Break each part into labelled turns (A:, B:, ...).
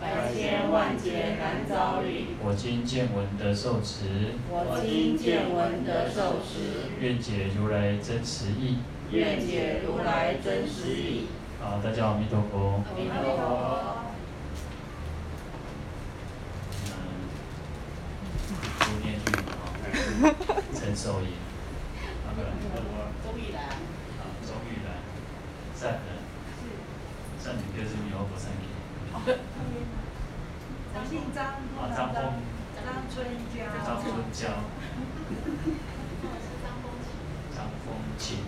A: 百千万劫难遭遇。
B: 我今见闻得受持。
A: 我今见闻得受持。
B: 愿解如来真实义。
A: 愿解如来真实义。
B: 好，大家阿弥陀佛。
A: 阿弥陀佛。
B: 嗯，读念句啊，陈守义，那个
A: 周玉兰。
B: 啊，周玉兰，善人。善女就是你我不善女。
C: 我姓张，
B: 啊，张峰，
C: 张春娇，
B: 张春娇。张风琴。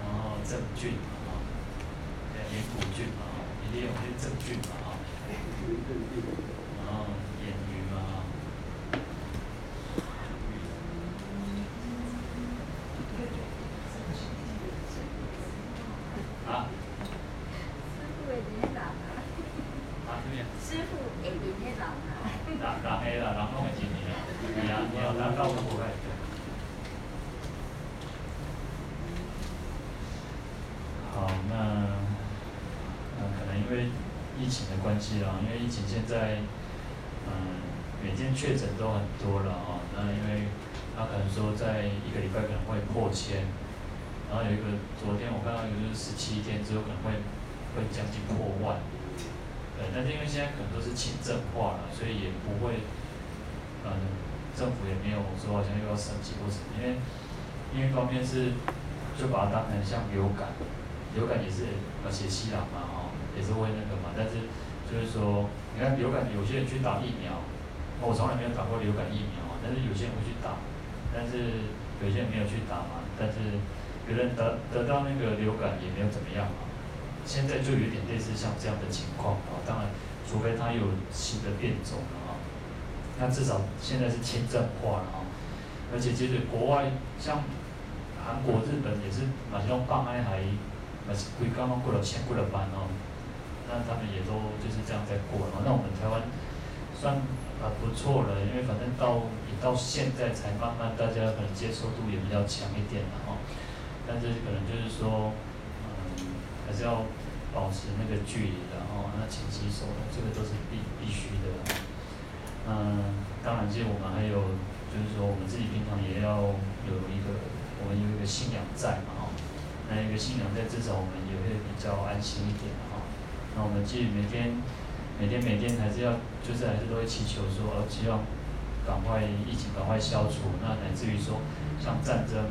B: 然后郑俊啊，对，严土俊啊，一定有些郑俊嘛啊。然后演员嘛啊。啊。
C: 师傅会比你老啊！
B: 人人个啦，人拢会真个啦，是啊，以后咱到不会。好，那那可能因为疫情的关系啦，因为疫情现在嗯每天确诊都很多了啊，那因为他可能说在一个礼拜可能会破千，然后有一个昨天我看到有就是十七天之后可能会会将近破万。对，但是因为现在可能都是轻症化了，所以也不会，嗯，政府也没有说好像又要升级或什么，因为，因为方面是就把它当成像流感，流感也是而且西朗嘛，哈，也是会那个嘛，但是就是说，你看流感有些人去打疫苗，我从来没有打过流感疫苗，但是有些人会去打，但是有些人没有去打嘛，但是别人得得到那个流感也没有怎么样嘛。现在就有点类似像这样的情况啊，当然，除非它有新的变种了啊，那至少现在是轻症化了啊，而且其实国外像韩国、日本也是马上放开还，马是规刚刚过了前过了班哦，那他们也都就是这样在过了，那我们台湾算啊不错了，因为反正到也到现在才慢慢大家可能接受度也比较强一点了哈，但是可能就是说。嗯还是要保持那个距离的哦，那勤洗手，这个都是必必须的。嗯，当然，其实我们还有，就是说我们自己平常也要有一个，我们有一个信仰在嘛，哈。那一个信仰在，至少我们也会比较安心一点。那我们其实每天、每天、每天还是要，就是还是都会祈求说，希望赶快疫情赶快消除，那乃至于说像战争。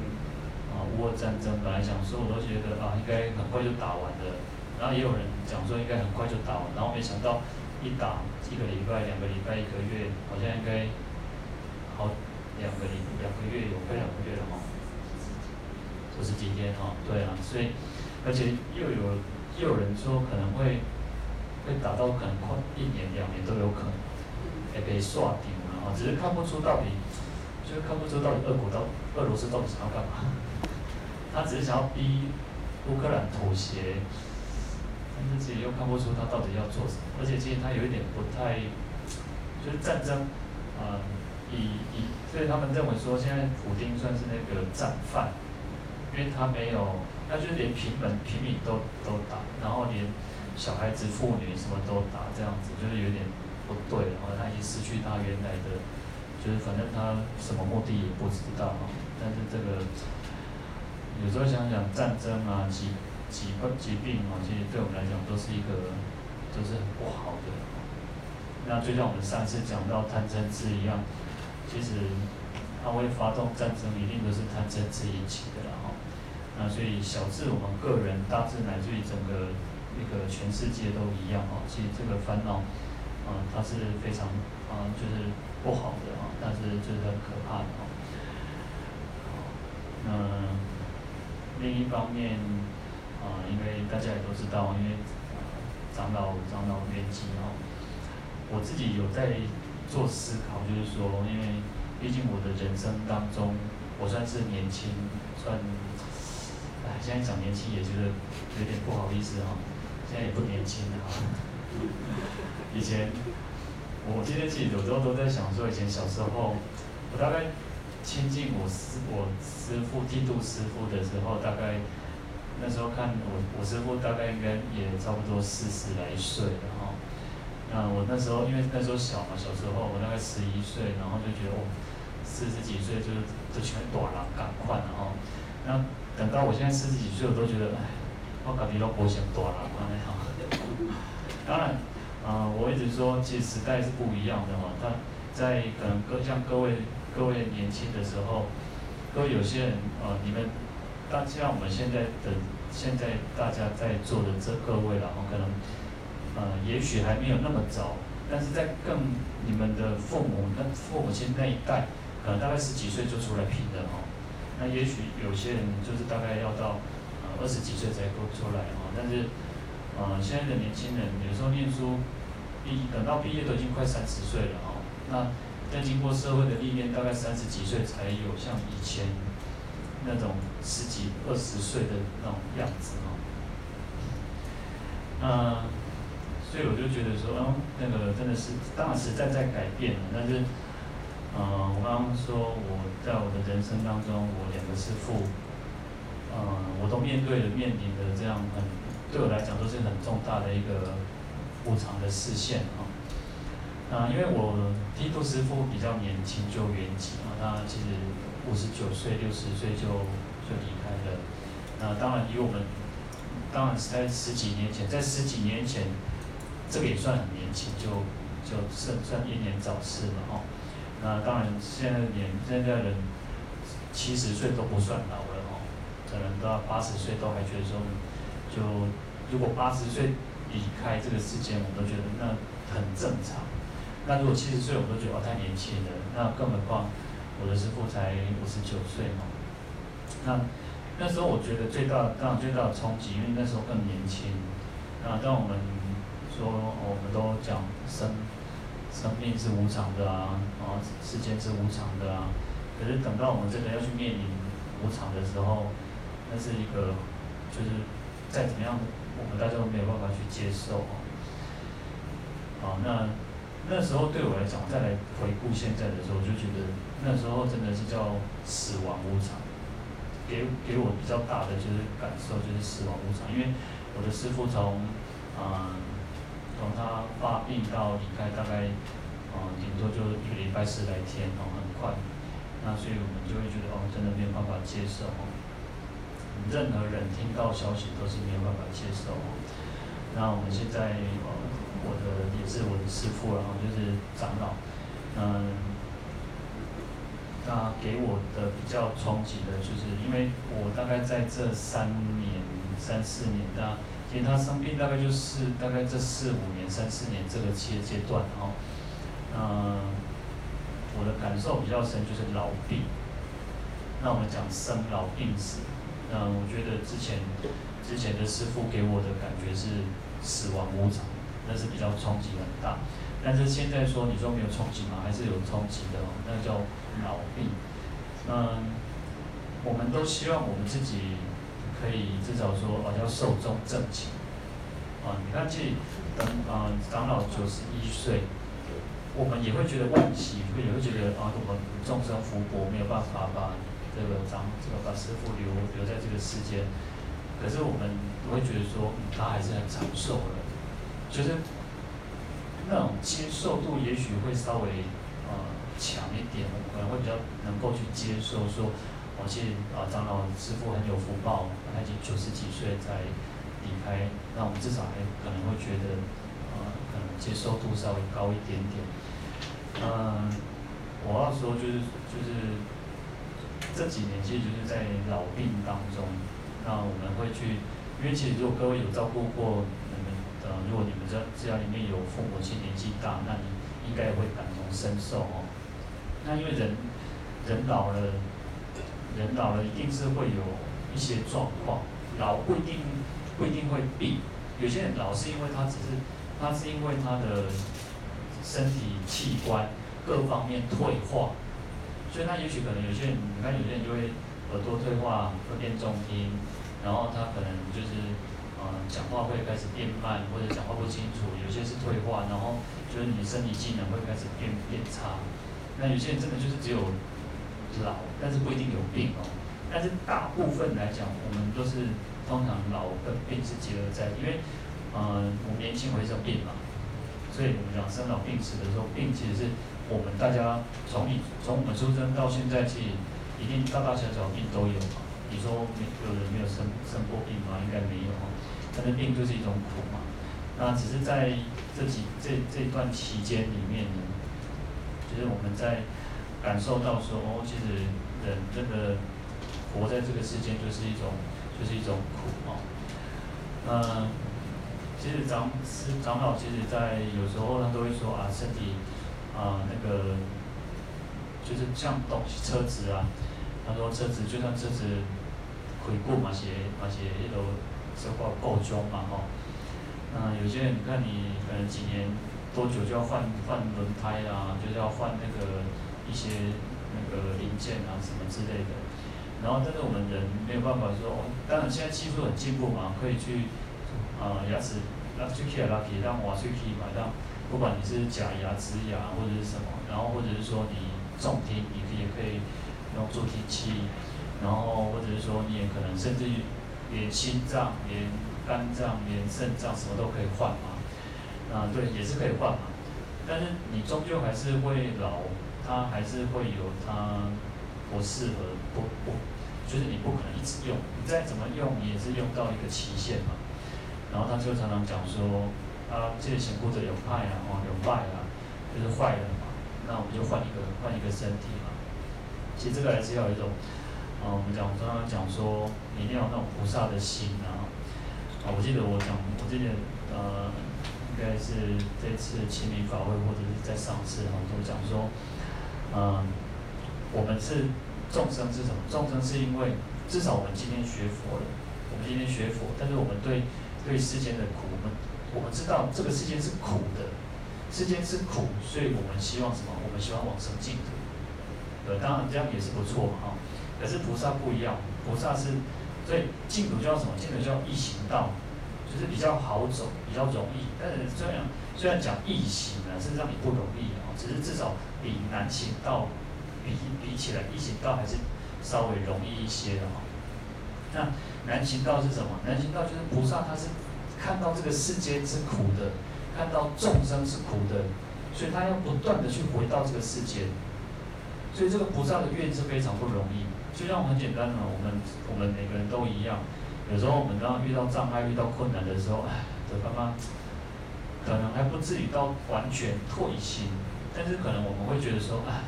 B: 啊，乌俄战争本来想说，我都觉得啊，应该很快就打完的。然后也有人讲说，应该很快就打完。然后没想到一打一个礼拜、两个礼拜、一个月，好像应该好两个礼两个月有快两个月了哈。就是今天哈，对啊，所以而且又有又有人说可能会会打到可能快一年两年都有可能，也被刷顶了啊，只是看不出到底，就是看不出到底俄国到俄罗斯到底想要干嘛。他只是想要逼乌克兰妥协，但是自己又看不出他到底要做什么，而且其实他有一点不太，就是战争，啊、呃，以以，所以他们认为说现在普丁算是那个战犯，因为他没有，他就连平民平民都都打，然后连小孩子妇女什么都打，这样子就是有点不对，然后他已经失去他原来的，就是反正他什么目的也不知道，但是这个。有时候想想战争啊，疾疾病疾病啊，其实对我们来讲都是一个，都是很不好的。那就像我们上次讲到贪嗔痴一样，其实他会发动战争，一定都是贪嗔痴引起的了哈。那所以小至我们个人，大至乃至于整个那个全世界都一样哈。其实这个烦恼，啊，它是非常啊，就是不好的啊，但是就是很可怕的哈。那。另一方面，啊、因为大家也都知道，因为长老长老年纪啊，我自己有在做思考，就是说，因为毕竟我的人生当中，我算是年轻，算，哎，现在讲年轻也觉得有点不好意思哈，现在也不年轻了哈。以前，我今天其实有时候都在想说，以前小时候，我大概亲近我师我师父剃度师父的时候，大概那时候看我我师父大概应该也差不多四十来岁了哈。那我那时候因为那时候小嘛，小时候我大概十一岁，然后就觉得哦。四十几岁就是都全短了赶快了哈，那等到我现在四十几岁，我都觉得哎，我感觉都不像大人了。当然，呃，我一直说，其实时代是不一样的哈。但在可能各像各位各位年轻的时候，各位有些人呃，你们，但像我们现在的现在大家在座的这各位了哈，可能呃，也许还没有那么早，但是在更你们的父母那父母亲那一代。可能大概十几岁就出来拼的哈，那也许有些人就是大概要到二十几岁才够出来哈，但是呃现在的年轻人有时候念书毕等到毕业都已经快三十岁了哈，那在经过社会的历练，大概三十几岁才有像以前那种十几二十岁的那种样子哈，那所以我就觉得说，嗯，那个真的是当然时代在改变了，但是。嗯、呃，我刚刚说我在我的人生当中，我两个师父，嗯、呃，我都面对了面临的这样很，对我来讲都是很重大的一个无常的视线啊。那、因为我剃度师父比较年轻就圆寂啊，他其实五十九岁、六十岁就就离开了。那当然以我们，当然是在十几年前，在十几年前，这个也算很年轻，就就算算英年早逝了哈。那当然，现在年现在人七十岁都不算老，可能到八十岁都还觉得说，就如果八十岁离开这个世界，我都觉得那很正常。那如果七十岁，我们都觉得哦太年轻了。那更何况我的师傅才五十九岁嘛。那那时候我觉得最大当然最大的冲击，因为那时候更年轻。那当我们说，我们都讲生。生命是无常的啊，啊，世间是无常的啊。可是等到我们真的要去面临无常的时候，那是一个，就是再怎么样，我们大家都没有办法去接受啊。好，那那时候对我来讲，再来回顾现在的时候，我就觉得那时候真的是叫死亡无常，给给我比较大的就是感受就是死亡无常，因为我的师父从，嗯。从他发病到离开，大概，呃，顶多就一个礼拜十来天哦，很快。那所以我们就会觉得哦，真的没有办法接受。任何人听到消息都是没有办法接受。那我们现在，呃，我的也是我的师父，然后就是长老，嗯，那给我的比较冲击的就是，因为我大概在这三年、三四年的。因为他生病大概就是大概这四五年、三四年这个阶阶段哈，嗯，我的感受比较深就是老病。那我们讲生老病死，嗯，我觉得之前之前的师傅给我的感觉是死亡无常，那是比较冲击很大。但是现在说你说没有冲击吗？还是有冲击的哦，那叫老病。嗯，我们都希望我们自己。可以至少说啊，要寿终正寝啊！你看，这等啊，长老九十一岁，我们也会觉得惋惜，会也会觉得啊，我们众生福薄，没有办法把这个长这个把师傅留留在这个世间。可是我们不会觉得说，他还是很长寿的，就是那种接受度也许会稍微呃强一点，我们可能会比较能够去接受说。我其实啊，长老师傅很有福报，他已经九十几岁才离开，那我们至少还可能会觉得，呃，可能接受度稍微高一点点。嗯，我要说就是就是这几年其实就是在老病当中，那我们会去，因为其实如果各位有照顾过你们，呃，如果你们家家里面有父母亲年纪大，那你应该会感同身受哦。那因为人人老了。人老了一定是会有一些状况，老不一定不一定会病，有些人老是因为他只是他是因为他的身体器官各方面退化，所以他也许可能有些人，你看有些人就会耳朵退化，会变重听，然后他可能就是，呃，讲话会开始变慢，或者讲话不清楚，有些是退化，然后就是你的身体机能会开始变变差。那有些人真的就是只有老，但是不一定有病哦。但是大部分来讲，我们都是通常老跟病是结合在，因为，呃，我们年轻会生病嘛，所以我们讲生老病死的时候，病其实是。我们大家从你从我们出生到现在，其实一定大大小小病都有嘛。你说没有人没有生生过病吗？应该没有哈。但是病就是一种苦嘛。那只是在这几这这段期间里面呢，其实我们在感受到说，哦，其实人真的活在这个世间就是一种就是一种苦啊。嗯，其实长师长老其实在有时候他都会说啊，身体。啊，那个就是像东西车子啊，他说车子就算车子回顾嘛些嘛些那种车况够装嘛哈。嗯，有些人你看你可能几年多久就要换换轮胎啊，就是要换那个一些那个零件啊什么之类的。然后但是我们人没有办法说，哦当然现在技术很进步嘛，可以去啊牙齿那去开拉皮让瓦去皮嘛让。不管你是假牙、植牙或者是什么，然后或者是说你重听，你也可以用助听器，然后或者是说你也可能甚至于连心脏、连肝脏、连肾脏什么都可以换嘛，啊对，也是可以换嘛，但是你终究还是会老，它还是会有它不适合不不，就是你不可能一直用，你再怎么用，你也是用到一个期限嘛，然后他就常常讲说。啊，这个险或者有坏啊，哦，有坏啊，就是坏人嘛，那我们就换一个换一个身体嘛。其实这个还是要有一种，啊，我们讲我刚刚讲说，你一定要有那种菩萨的心啊。啊，我记得我讲，我记得呃，应该是这次清明法会或者是在上次哈，都讲说，嗯，我们是众生是什么？众生是因为至少我们今天学佛了，我们今天学佛，但是我们对对世间的苦，我们。我们知道这个世间是苦的，世间是苦，所以我们希望什么？我们希望往生净土。呃，当然这样也是不错，哈。可是菩萨不一样，菩萨是，所以净土叫什么？净土叫易行道，就是比较好走，比较容易。但是这样虽然讲易行呢，是让你不容易啊，只是至少比难行道比比起来，易行道还是稍微容易一些的哈。那难行道是什么？难行道就是菩萨他是。看到这个世间是苦的，看到众生是苦的，所以他要不断的去回到这个世界。所以这个菩萨的愿是非常不容易。就像很简单的，我们我们每个人都一样。有时候我们当遇到障碍、遇到困难的时候，哎，这爸妈可能还不至于到完全退心，但是可能我们会觉得说，哎，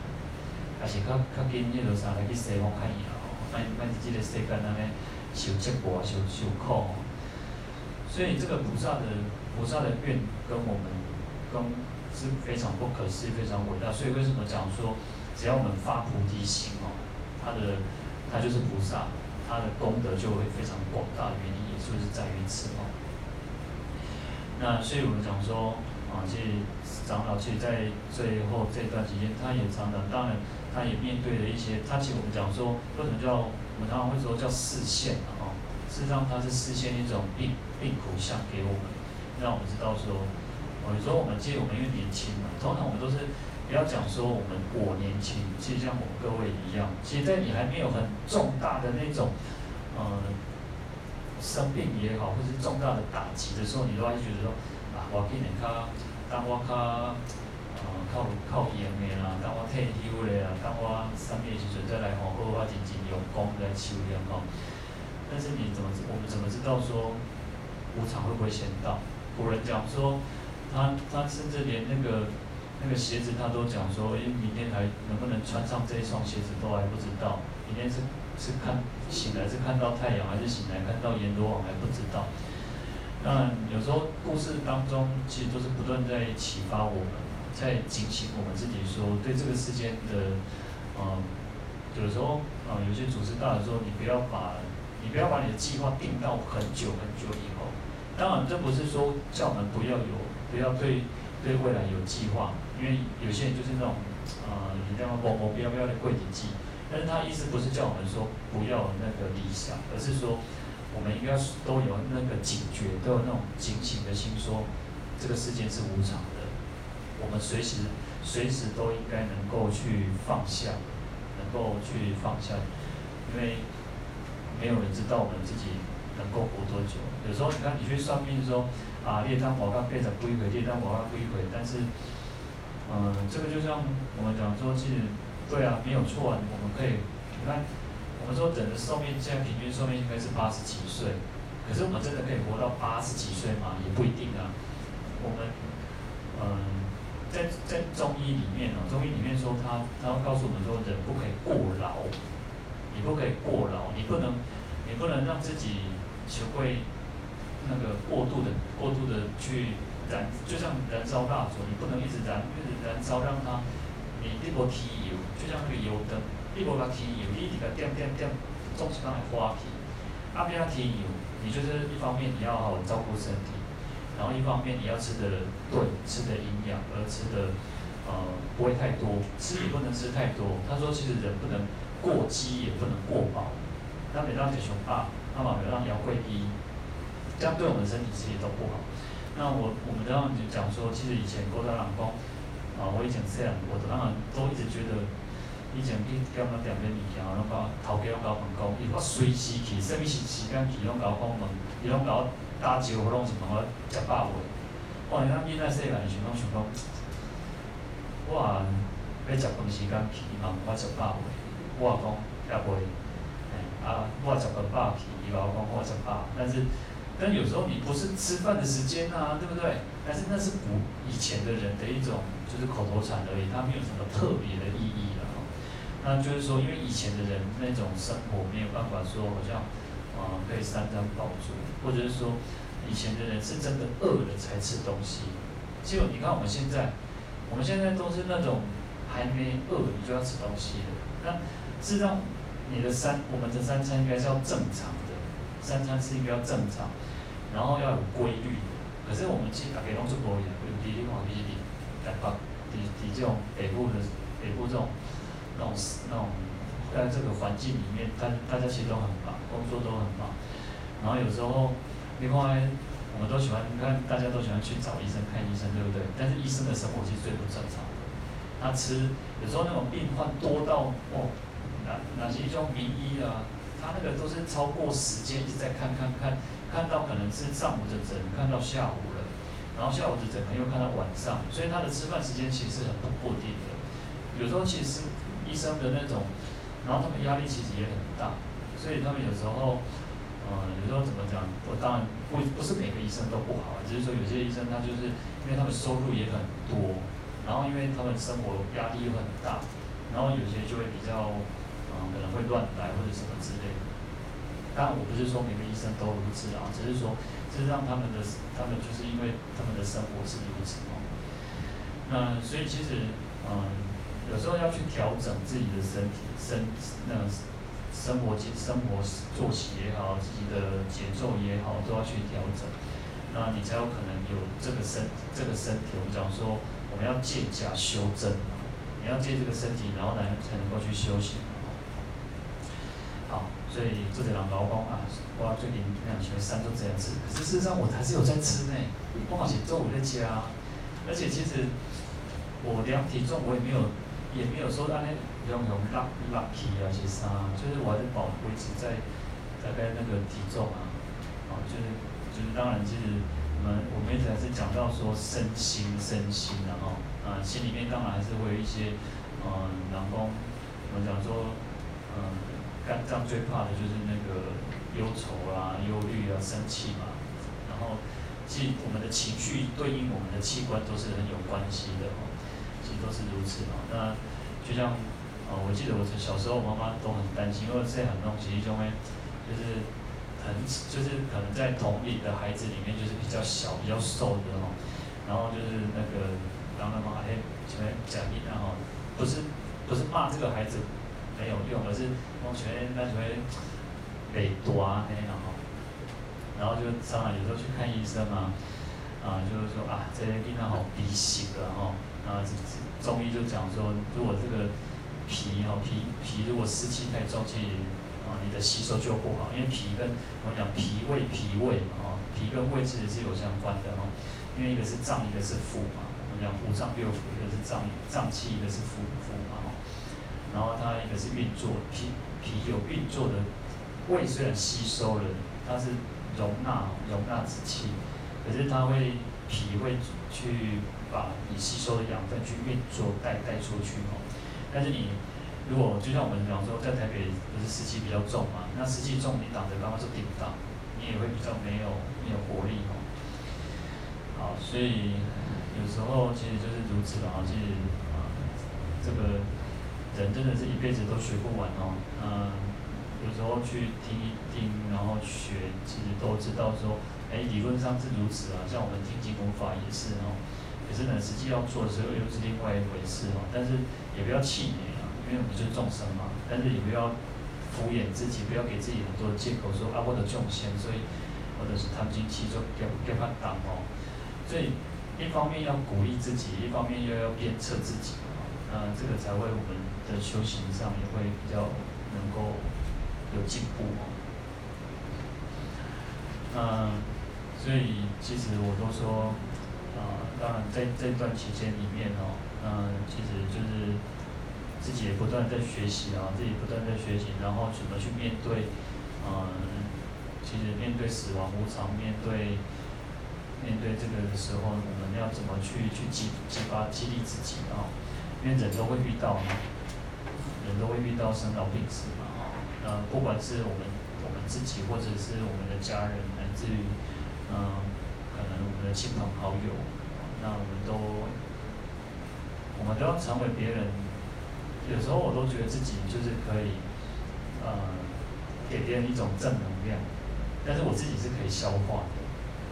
B: 还是较较紧，那个啥来去西方看一下哦，卖卖自己的世间那边受折磨、受受苦。所以这个菩萨的菩萨的愿跟我们跟是非常不可思议、非常伟大。所以为什么讲说，只要我们发菩提心哦，他的他就是菩萨，他的功德就会非常广大。原因也就是在于此哦。那所以我们讲说啊，其实长老其实在最后这段期间，他也常常，当然他也面对了一些，他其实我们讲说，为什么叫我们常常会说叫示现啊？事实上，它是示现一种病病苦相给我们，让我们知道说，有时候我们其实我们因为年轻嘛，通常我们都是不要讲说我们我年轻，其实像我们各位一样，其实在你还没有很重大的那种，呃，生病也好，或是重大的打击的时候，你都还觉得说，啊，我今年卡，当我卡，呃，靠靠严的啦，当我退休的啦，当我三年时阵再来吼，好好认真用功来修炼吼。但是你怎么我们怎么知道说无常会不会先到？古人讲说，他他甚至连那个那个鞋子他都讲说，哎，明天还能不能穿上这一双鞋子都还不知道。明天是是看醒来是看到太阳，还是醒来看到阎罗王还不知道。那有时候故事当中其实都是不断在启发我们，在警醒我们自己说，对这个世间的，嗯，有时候啊、嗯，有些祖师大德说，你不要把。你不要把你的计划定到很久很久以后。当然，这不是说叫我们不要有，不要对对未来有计划，因为有些人就是那种呃，一定要某某标标的柜体记。但是他意思不是叫我们说不要那个理想，而是说我们应该都有那个警觉，都有那种警醒的心，说这个世界是无常的，我们随时随时都应该能够去放下，能够去放下，因为没有人知道我们自己能够活多久。有时候你看你去算命说啊，列张我刚变成龟鬼，列张我刚龟鬼，但是嗯、这个就像我们讲说，其实。对啊，没有错啊，我们可以，你看，我们说人的寿命现在平均寿命应该是八十几岁，可是我们真的可以活到八十几岁吗？也不一定啊。我们，嗯，在在中医里面哦，中医里面说他他会告诉我们说，人不可以过劳，你不可以过劳，你不能你不能让自己学会那个过度的过度的去燃，就像燃烧蜡烛，你不能一直燃一直燃烧，让它。你一波提油，就像那个油灯，你无甲添油，你一直甲点点点，总是会花去。啊，不要提油，你就是一方面你要好照顾身体，然后一方面你要吃的对，吃的营养，而吃的呃不会太多，吃也不能吃太多。他说其实人不能过饥，也不能过饱。那每当体重大，那么每当腰会低，这样对我们身体其实都不好。那我我们这样讲说，其实以前郭大老公。啊，我以前这样，我当然都一直觉得，以前去点那点点物件，拢甲头家拢甲我讲，伊我随时去，甚物时时间去，拢甲我讲问，伊拢甲我打招呼，拢是问我食饱未？我你讲囡仔细汉时拢想讲，我要食饭时间去，伊嘛问我食饱未？我讲还未，哎，啊，我食饭饱去，伊嘛讲我食饱，但是。但有时候你不是吃饭的时间啊，对不对？但是那是古以前的人的一种就是口头禅而已，它没有什么特别的意义了。那就是说，因为以前的人那种生活没有办法说好像啊、呃、可以三餐饱足，或者是说以前的人是真的饿了才吃东西。结果你看我们现在，我们现在都是那种还没饿你就要吃东西的。那事实上你的三我们的三餐应该是要正常的，三餐是应该要正常。然后要有规律，可是我们其实大家拢是无一样，比如你看比如台北，比比这种北部的北部这种那种那种在这个环境里面，大大家其实都很忙，工作都很忙。然后有时候，另外我们都喜欢，你看大家都喜欢去找医生看医生，对不对？但是医生的生活其实最不正常的，他吃有时候那种病患多到哦，哪哪些叫名医啊，他那个都是超过时间一直在看看看。看到可能是上午的诊，看到下午了，然后下午的诊可能又看到晚上，所以他的吃饭时间其实是很不固定的。有时候其实医生的那种，然后他们压力其实也很大，所以他们有时候，呃，有时候怎么讲？我当然不不是每个医生都不好，只是说有些医生他就是因为他们收入也很多，然后因为他们生活压力又很大，然后有些就会比较，嗯，可能会乱来或者什么之类的。当然，我不是说每个医生都如此啊，只是说，只是让他们的，他们就是因为他们的生活是如此哦。那所以其实，嗯，有时候要去调整自己的身体、生那生活节、生活作息也好，自己的节奏也好，都要去调整。那你才有可能有这个身这个身体。我们讲说，我们要借假修真，你要借这个身体，然后呢才能够去修行。好所以做点老高工啊，我最近两学三都这样吃，可是事实上我还是有在吃呢。不好写，中午在家，而且其实我量体重，我也没有，也没有说让那用用拉拉皮啊些啥，就是我还是保维持在大概那个体重啊，啊，就是就是当然其实我们我们一直还是讲到说身心身心的哈，啊，心里面当然还是会有一些嗯，然后我们讲说嗯。肝脏最怕的就是那个忧愁啊、忧虑啊、生气嘛。然后，其实我们的情绪对应我们的器官都是很有关系的哦，其实都是如此哦。那就像，呃，我记得我小时候妈妈都很担心，因为这很多东西就会就是很就是可能在同龄的孩子里面就是比较小、比较瘦的哦。然后就是那个让他妈哎，什么奖励然后不是不是骂这个孩子。没有用，而是我全那就会被抓那样哈，然后就当然有时候去看医生，啊，啊，就是说啊，这些地方好鼻息的哈，啊，中医就讲说，如果这个脾哈脾脾如果湿气太重，其实啊，你的吸收就不好，因为脾跟我讲脾胃脾胃嘛，哈，脾跟胃其实是有相关的哈，因为一个是脏，一个是腑嘛，我讲五脏六腑，一个是脏脏气，一个是腑腑嘛，哈，然后它一个是运作，脾脾有运作的，胃虽然吸收了，它是容纳容纳之气。可是它会脾会去把你吸收的养分去运作带带出去哦。但是你如果就像我们比方说在台北不是湿气比较重嘛，那湿气重你挡着刚刚是顶不到，你也会比较没有没有活力哦。好，所以有时候其实就是如此啊，其实啊这个人真的是一辈子都学不完哦。嗯，有时候去听一听，然后学，其实都知道说。哎，理论上是如此啊，像我们听经闻法也是哦。可是呢，实际要做的时候又是另外一回事哦。但是也不要气馁啊，因为我们是众生嘛。但是也不要敷衍自己，不要给自己很多借口说啊，我的众仙，所以或者是贪精气就给给他挡哦。所以一方面要鼓励自己，一方面又要鞭策自己啊，这个才会我们的修行上也会比较能够有进步哦。嗯。所以其实我都说，啊、呃，当然在这段期间里面哦，嗯、其实就是自己也不断在学习啊，自己不断在学习，然后怎么去面对，嗯、其实面对死亡无常，面对面对这个的时候，我们要怎么去去激激发激励自己啊？因为人都会遇到嘛，人都会遇到生老病死嘛啊，呃，不管是我们我们自己，或者是我们的家人，乃至于。嗯，可能我们的亲朋好友，那我们都，我们都要成为别人。有时候我都觉得自己就是可以，呃、给别人一种正能量，但是我自己是可以消化的，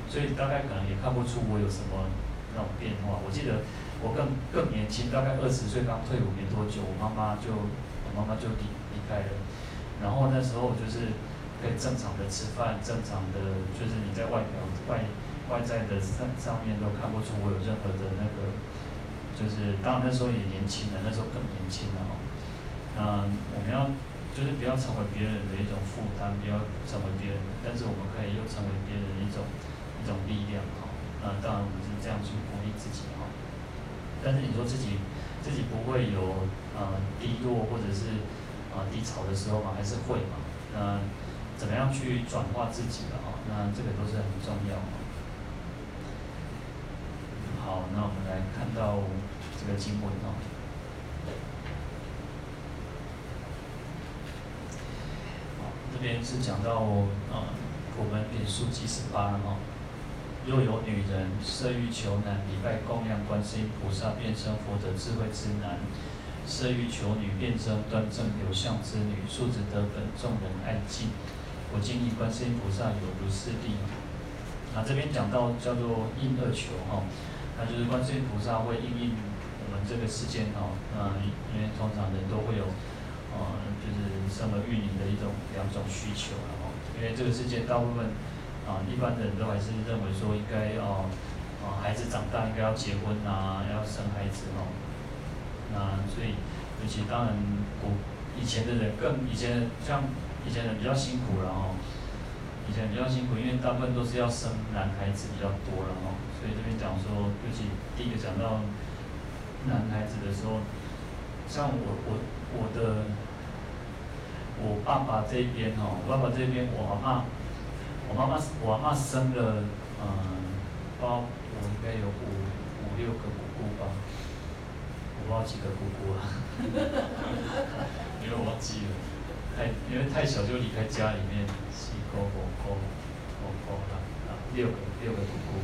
B: 所以大概可能也看不出我有什么那种变化。我记得我更更年轻，大概二十岁刚退伍没多久，我妈妈就我妈妈就离离开了，然后那时候就是。可以正常的吃饭，正常的就是你在外表外外在的上上面都看不出我有任何的那个，就是当然那时候也年轻了，那时候更年轻了哦。嗯，我们要就是不要成为别人的一种负担，不要成为别人，但是我们可以又成为别人的一种一种力量哈。那当然我们是这样去鼓励自己哈。但是你说自己自己不会有呃低落或者是呃低潮的时候吗，还是会嘛？嗯。怎么样去转化自己的啊？那这个都是很重要的。好，那我们来看到这个经文哦。好，这边是讲到啊，普门品数七十八了哈。若有女人色欲求男，礼拜供养观世音菩萨，便生福德智慧之男；色欲求女，便生端正有相之女，素质德本，众人爱敬。我建议观世音菩萨有如是力。那这边讲到叫做应乐求哈，那就是观世音菩萨会应应我们这个世间哈，那因为通常人都会有，呃，就是生儿育女的一种两种需求了哈。因为这个世界大部分啊，一般的人都还是认为说应该哦，啊，孩子长大应该要结婚啊，要生孩子哦。那所以，尤其当然古以前的人更以前像。以前人比较辛苦了哦，以前比较辛苦，因为大部分都是要生男孩子比较多了哦，所以这边讲说，尤其第一个讲到男孩子的时候，像我我我的我爸爸这边哦，我爸爸这边我阿嬷，我妈妈我妈妈生了嗯，包我应该有五五六个姑姑吧，我不知道几个姑姑啊，因为我忘记了。太因为太小就离开家里面，四个五个五个啦，啊六个六个姑姑，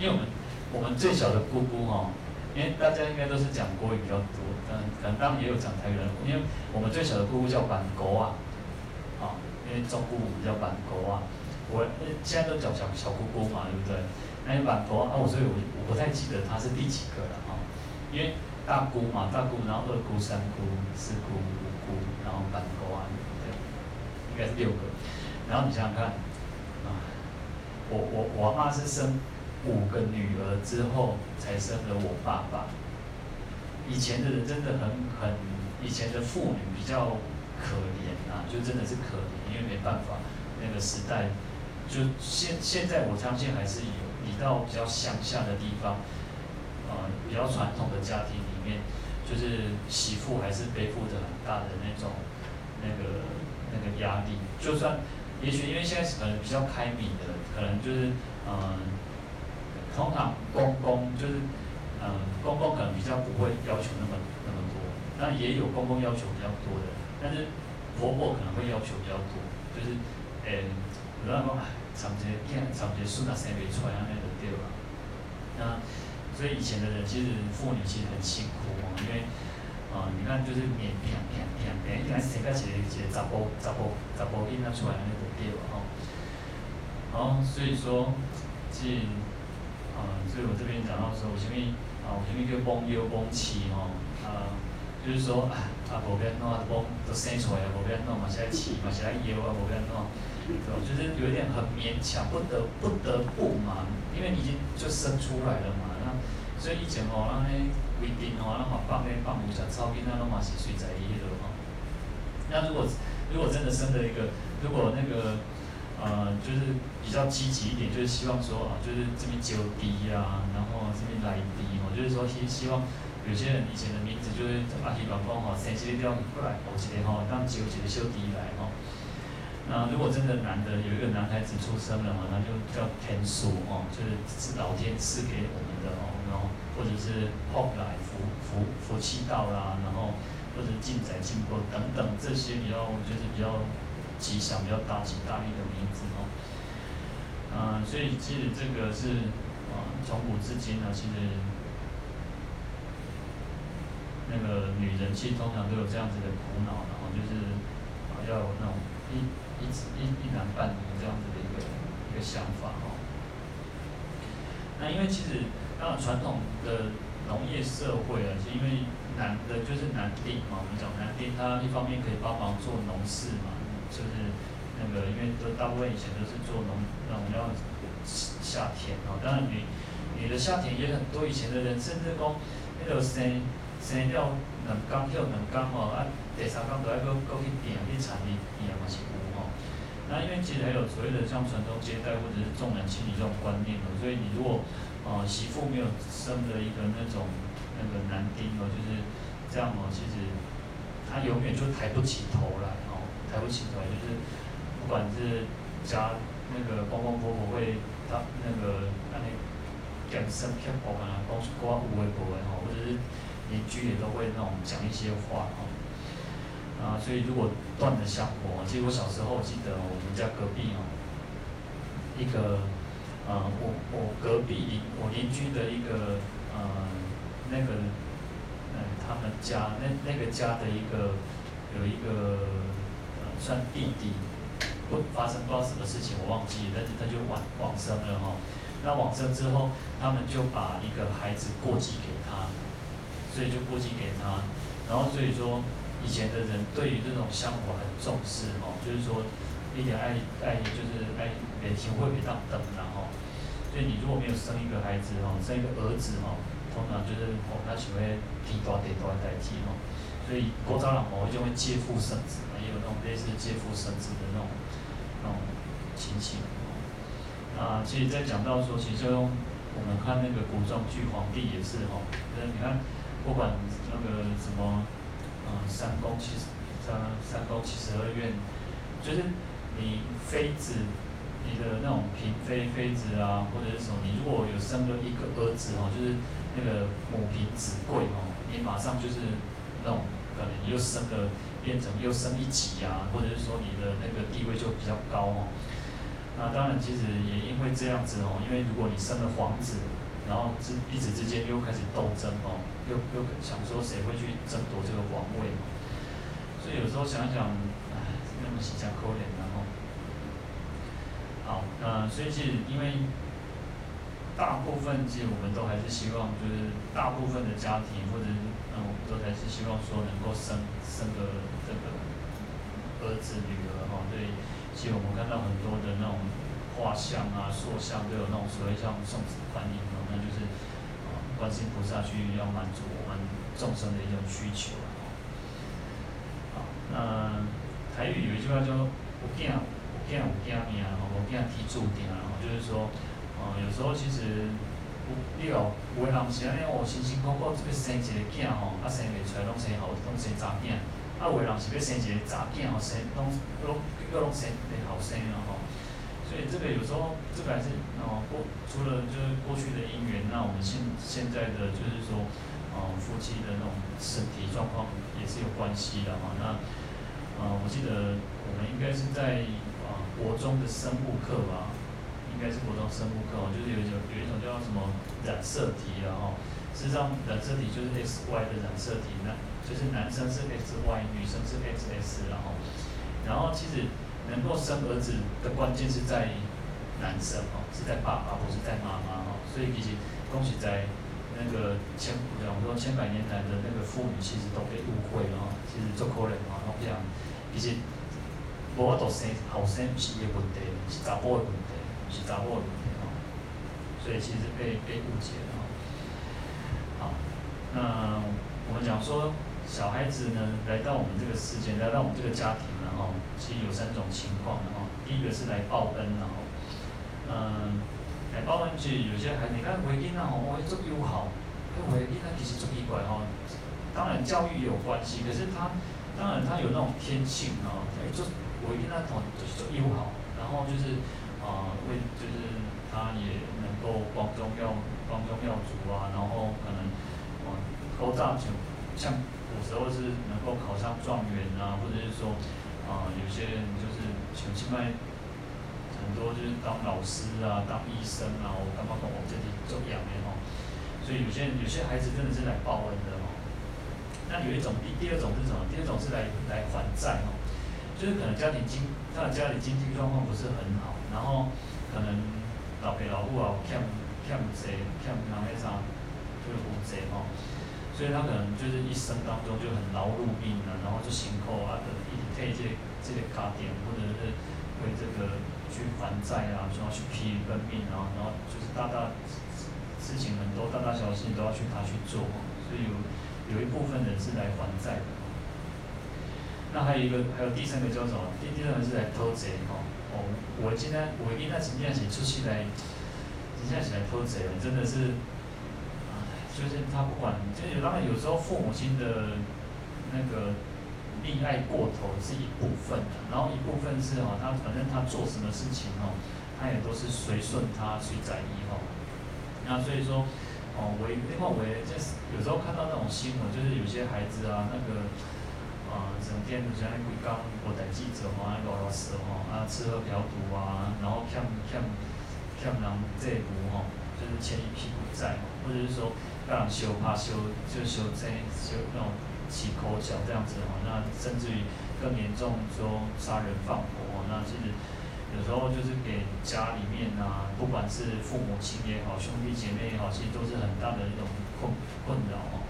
B: 因为我们我们最小的姑姑哈，因为大家应该都是讲国语比较多，但，可能当然也有讲台语，因为我们最小的姑姑叫板狗啊，啊，因为中姑姑叫板狗啊，我现在都叫小小姑姑嘛，对不对？那板狗啊，我所以我我不太记得她是第几个了哈，因为大姑嘛，大姑，然后二姑、三姑、四姑、五姑，然后板狗啊。对应该是六个，然后你想想看，啊，我我我妈是生五个女儿之后才生了我爸爸。以前的人真的很很，以前的妇女比较可怜啊，就真的是可怜，因为没办法，那个时代，就现现在我相信还是有，你到比较乡下的地方，呃，比较传统的家庭里面，就是媳妇还是背负着很大的那种那个那个压力，就算也许因为现在可能比较开明的，可能就是嗯、呃，通常公公就是。嗯，公公可能比较不会要求那么那么多，那也有公公要求比较多的，但是婆婆可能会要求比较多，就是，诶，有人讲，长节见长节孙啊生不出来啊那个对吧？那所以以前的人其实妇女其实很辛苦哦，因为啊、你看就是免免免免免，一来生个一个一个查甫查甫查甫囡仔出来那个对吧？吼，好，所以说，即，啊，所以我这边讲到说，我前面。啊，我前面叫罔腰罔饲吼？啊，就是说啊，啊无变怎，罔都生出来啊，无变弄嘛是爱饲嘛是爱腰啊，无变弄，对吧？就是有一点很勉强，不得不得不嘛，因为你已经就生出来了嘛。那所以以前吼，咱迄规定吼，咱嘛放咧放牛食草，囡仔拢嘛是随在伊迄落吼。那如果如果真的生了一个，如果那个呃，就是比较积极一点，就是希望说啊，就是这边招埤啊，然后这边来埤。就是说，希希望有些人以前的名字就是阿希老公吼，生一个过来，后一个吼，当招一个小弟来吼。那如果真的男的有一个男孩子出生了嘛，那就叫天书吼，就是是老天赐给我们的哦，然后或者是后来福福福气到啦，然后或者进财进过等等这些比较就是比较吉祥、比较大吉大利的名字哦。嗯，所以其实这个是啊，从古至今呢，其实。那个女人其实通常都有这样子的苦恼，然后就是啊，要有那种一一一一男半女这样子的一个一个想法哦。那因为其实当然传统的农业社会啊，是因为男的就是男丁嘛，我们讲男丁，他一方面可以帮忙做农事嘛，就是那个因为都大部分以前都是做农那种要下田哦，当然女女的下田也很多，以前的人甚至讲那个生。生了两工休两工吼，啊，第三工都要搁搁去田去田里田嘛是有吼。那因为其实还有所谓的像传宗接代或者是重男轻女这种观念哦，所以你如果哦媳妇没有生的一个那种那个男丁哦，就是这样哦，其实他永远就抬不起头来哦，抬不起头来就是不管是家那个公公婆婆会他那个那那讲生偏薄啊，讲寡有的无的吼，或者是。邻居也都会那种讲一些话哦，啊，所以如果断了香火，其实我小时候记得我们家隔壁哦，一个，呃，我我隔壁邻我邻居的一个呃那个，呃他们家那那个家的一个有一个呃算弟弟，不发生不知道什么事情我忘记，但是他就往往生了哈，那往生之后，他们就把一个孩子过继给他。所以就过继给他，然后所以说以前的人对于这种香火很重视哦，就是说一点爱爱就是爱爱情会比较等然后，所以你如果没有生一个孩子哦，生一个儿子哦，通常就是哦他喜欢提多点多代替哦，所以古早人哦就会借腹生子，也有那种类似借腹生子的那种那种情形啊。其实，在讲到说，其实用我们看那个古装剧，皇帝也是哦，就是你看。不管那个什么，嗯，三宫七十三三宫七十二院，就是你妃子，你的那种嫔妃妃子啊，或者是什么，你如果有生了一个儿子哦，就是那个母凭子贵哦，你马上就是那种可能又生了变成又升一级啊，或者是说你的那个地位就比较高哦。那当然，其实也因为这样子哦，因为如果你生了皇子。然后之彼此之间又开始斗争哦，又又想说谁会去争夺这个皇位嘛？所以有时候想想，哎，那么形象可怜然后，好，那所以其实因为大部分其实我们都还是希望，就是大部分的家庭或者嗯，我们都还是希望说能够生生个这个儿子女儿哈。对其实我们看到很多的那种画像啊、塑像都有那种所谓像送子观音哦，那就是，观世音菩萨去要满足我们众生的一种需求啊。好，那台语有一句话叫“有囝有囝有囝命，吼无囝天注定”，然后就是说，呃，有时候其实有你有有的人是安尼哦，辛辛苦苦要生一个囝吼，啊生袂出来拢生后，拢生查囝。啊，有的人是要生一个查囝吼，生拢拢又拢生袂后生了吼。所以这个有时候这个还是哦过除了就是过去的因缘，那我们现现在的就是说，呃夫妻的那种身体状况也是有关系的哈。那呃我记得我们应该是在啊、呃、国中的生物课吧，应该是国中生物课哦，就是有一种有一种叫什么染色体然后事实上染色体就是 X Y 的染色体那。就是男生是 X Y，女生是 X S，然后，然后其实能够生儿子的关键是在男生哦，是在爸爸，不是在妈妈哦。所以其实恭喜在那个千，我说千百年来的那个妇女，其实都被误会了哦。其实做可能哦，我讲其实无法度生好生是伊的问题，是查某的问题，是查某的问题哦。所以其实被被误解了哦。好，那我们讲说。小孩子呢，来到我们这个世界，来到我们这个家庭，然后其实有三种情况，然后第一个是来报恩，然后，嗯，来报恩，就有些孩子，你看回应啊，吼，我做友好，回应啊，其实做奇怪哦。当然教育有关系，可是他，当然他有那种天性啊，哎，做回应啊，同就是做友好，然后就是啊，为就是他也能够光宗耀光宗耀祖啊，然后可能啊，高大就像。有时候是能够考上状元啊，或者是说，啊、有些人就是像现在很多就是当老师啊，当医生啊，我刚刚跟我这里做养的哦，所以有些有些孩子真的是来报恩的哦。那有一种第第二种是什么？第二种是来来还债哦，就是可能家庭经他的家里经济状况不是很好，然后可能老爸老母啊欠欠债欠人那啥，就是负债哦。所以他可能就是一生当中就很劳碌命啊，然后就辛苦啊，等一直配这这些卡点，或者是为这个去还债啊，然后去疲于奔命啊，然后就是大大事情很多，大大小小事情都要去他去做，所以有有一部分人是来还债的。那还有一个，还有第三个叫什么？第第三个是来偷贼哦。哦，我今天我今天今天是出去来，今天是来偷贼，真的是。就是他不管，就是当然有时候父母亲的那个溺爱过头是一部分的，然后一部分是哈，他反正他做什么事情哦，他也都是随顺他随在意哦。那所以说，哦，我另外我也就是有时候看到那种新闻，就是有些孩子啊，那个、呃，整天就像那鬼刚我等记者嘛，那个老师哈，啊，吃喝嫖赌啊，然后欠欠欠人债务哈，就是欠一屁股债，或者是说。让人修怕修就修这修那种起口角这样子哦，那甚至于更严重说杀人放火哦，那其实有时候就是给家里面啊，不管是父母亲也好，兄弟姐妹也好，其实都是很大的一种困困扰哦。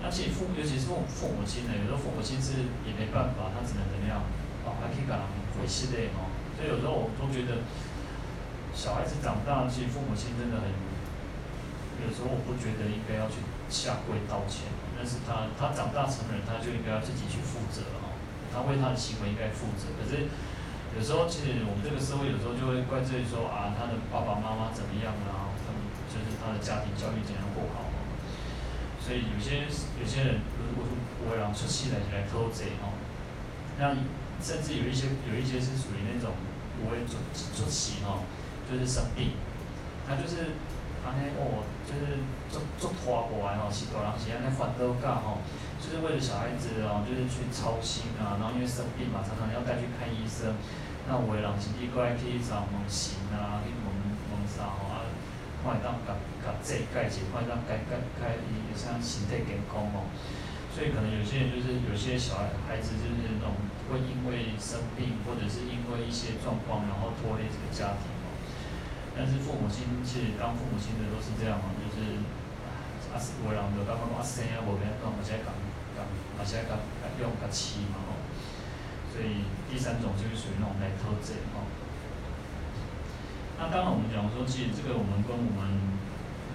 B: 那其实父母尤其是父父母亲呢，有时候父母亲是也没办法，他只能怎么样哦，还可以给他回息的哦。所以有时候我都觉得小孩子长大，其实父母亲真的很。有时候我不觉得应该要去下跪道歉，但是他他长大成人，他就应该要自己去负责哈，他为他的行为应该负责。可是有时候其实我们这个社会有时候就会怪罪说啊，他的爸爸妈妈怎么样啊，他们就是他的家庭教育怎样不好，所以有些有些人如果说我让出气来来偷贼哈，那甚至有一些有一些是属于那种不会出出气哈，就是生病，他就是。安尼哦，就是做做拖过来吼，是大人是安尼烦恼噶吼，就是为了小孩子哦，就是去操心啊，然后因为生病嘛，常常要带去看医生。那有的人甚至过来去找问神啊，去问问啥吼啊，看会当甲甲这解解，看会当解解解伊像身体健康吼。所以可能有些人就是有些小孩孩子就是那种会因为生病或者是因为一些状况，然后拖累这个家庭。但是父母亲其实当父母亲的都是这样嘛，就是啊，有人就感觉讲啊生啊无变讲，而且讲讲，而且讲用个气嘛吼。所以第三种就是属于那种来偷贼吼。那当然我们讲说，其实这个我们跟我们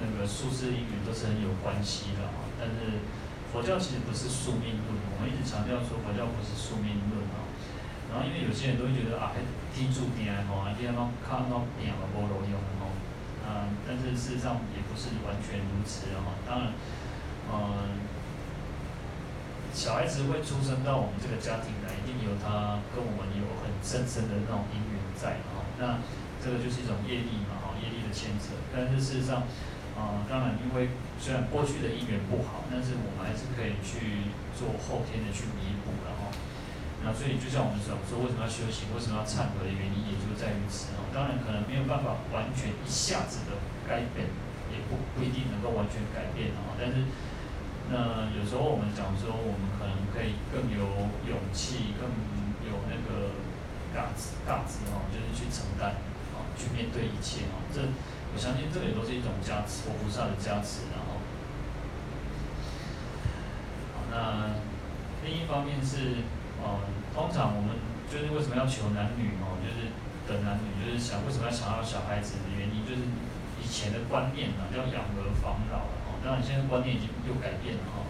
B: 那个术士因缘都是很有关系的啊。但是佛教其实不是宿命论，我们一直强调说佛教不是宿命论。然后因为有些人都会觉得啊，天注定吼，啊，你要啷看啷定了无路用吼，啊，但是事实上也不是完全如此啊。当然，嗯。小孩子会出生到我们这个家庭来，一定有他跟我们有很深深的那种因缘在哈。那这个就是一种业力嘛，哈，业力的牵扯。但是事实上，啊、当然因为虽然过去的因缘不好，但是我们还是可以去做后天的去弥补的哈。那所以就像我们讲说，为什么要修行，为什么要忏悔的原因，也就在于此哈。当然可能没有办法完全一下子的改变，也不不一定能够完全改变哈，但是。那有时候我们讲说，我们可能可以更有勇气，更有那个大志大志哦，就是去承担，哦，去面对一切哦。这我相信这个也都是一种加持，佛菩萨的加持，然后，好，那另一方面是，哦，通常我们就是为什么要求男女哦，就是等男女，就是想为什么要想要小孩子的原因，就是以前的观念呢，叫养儿防老。当然，现在观念已经又改变了哈。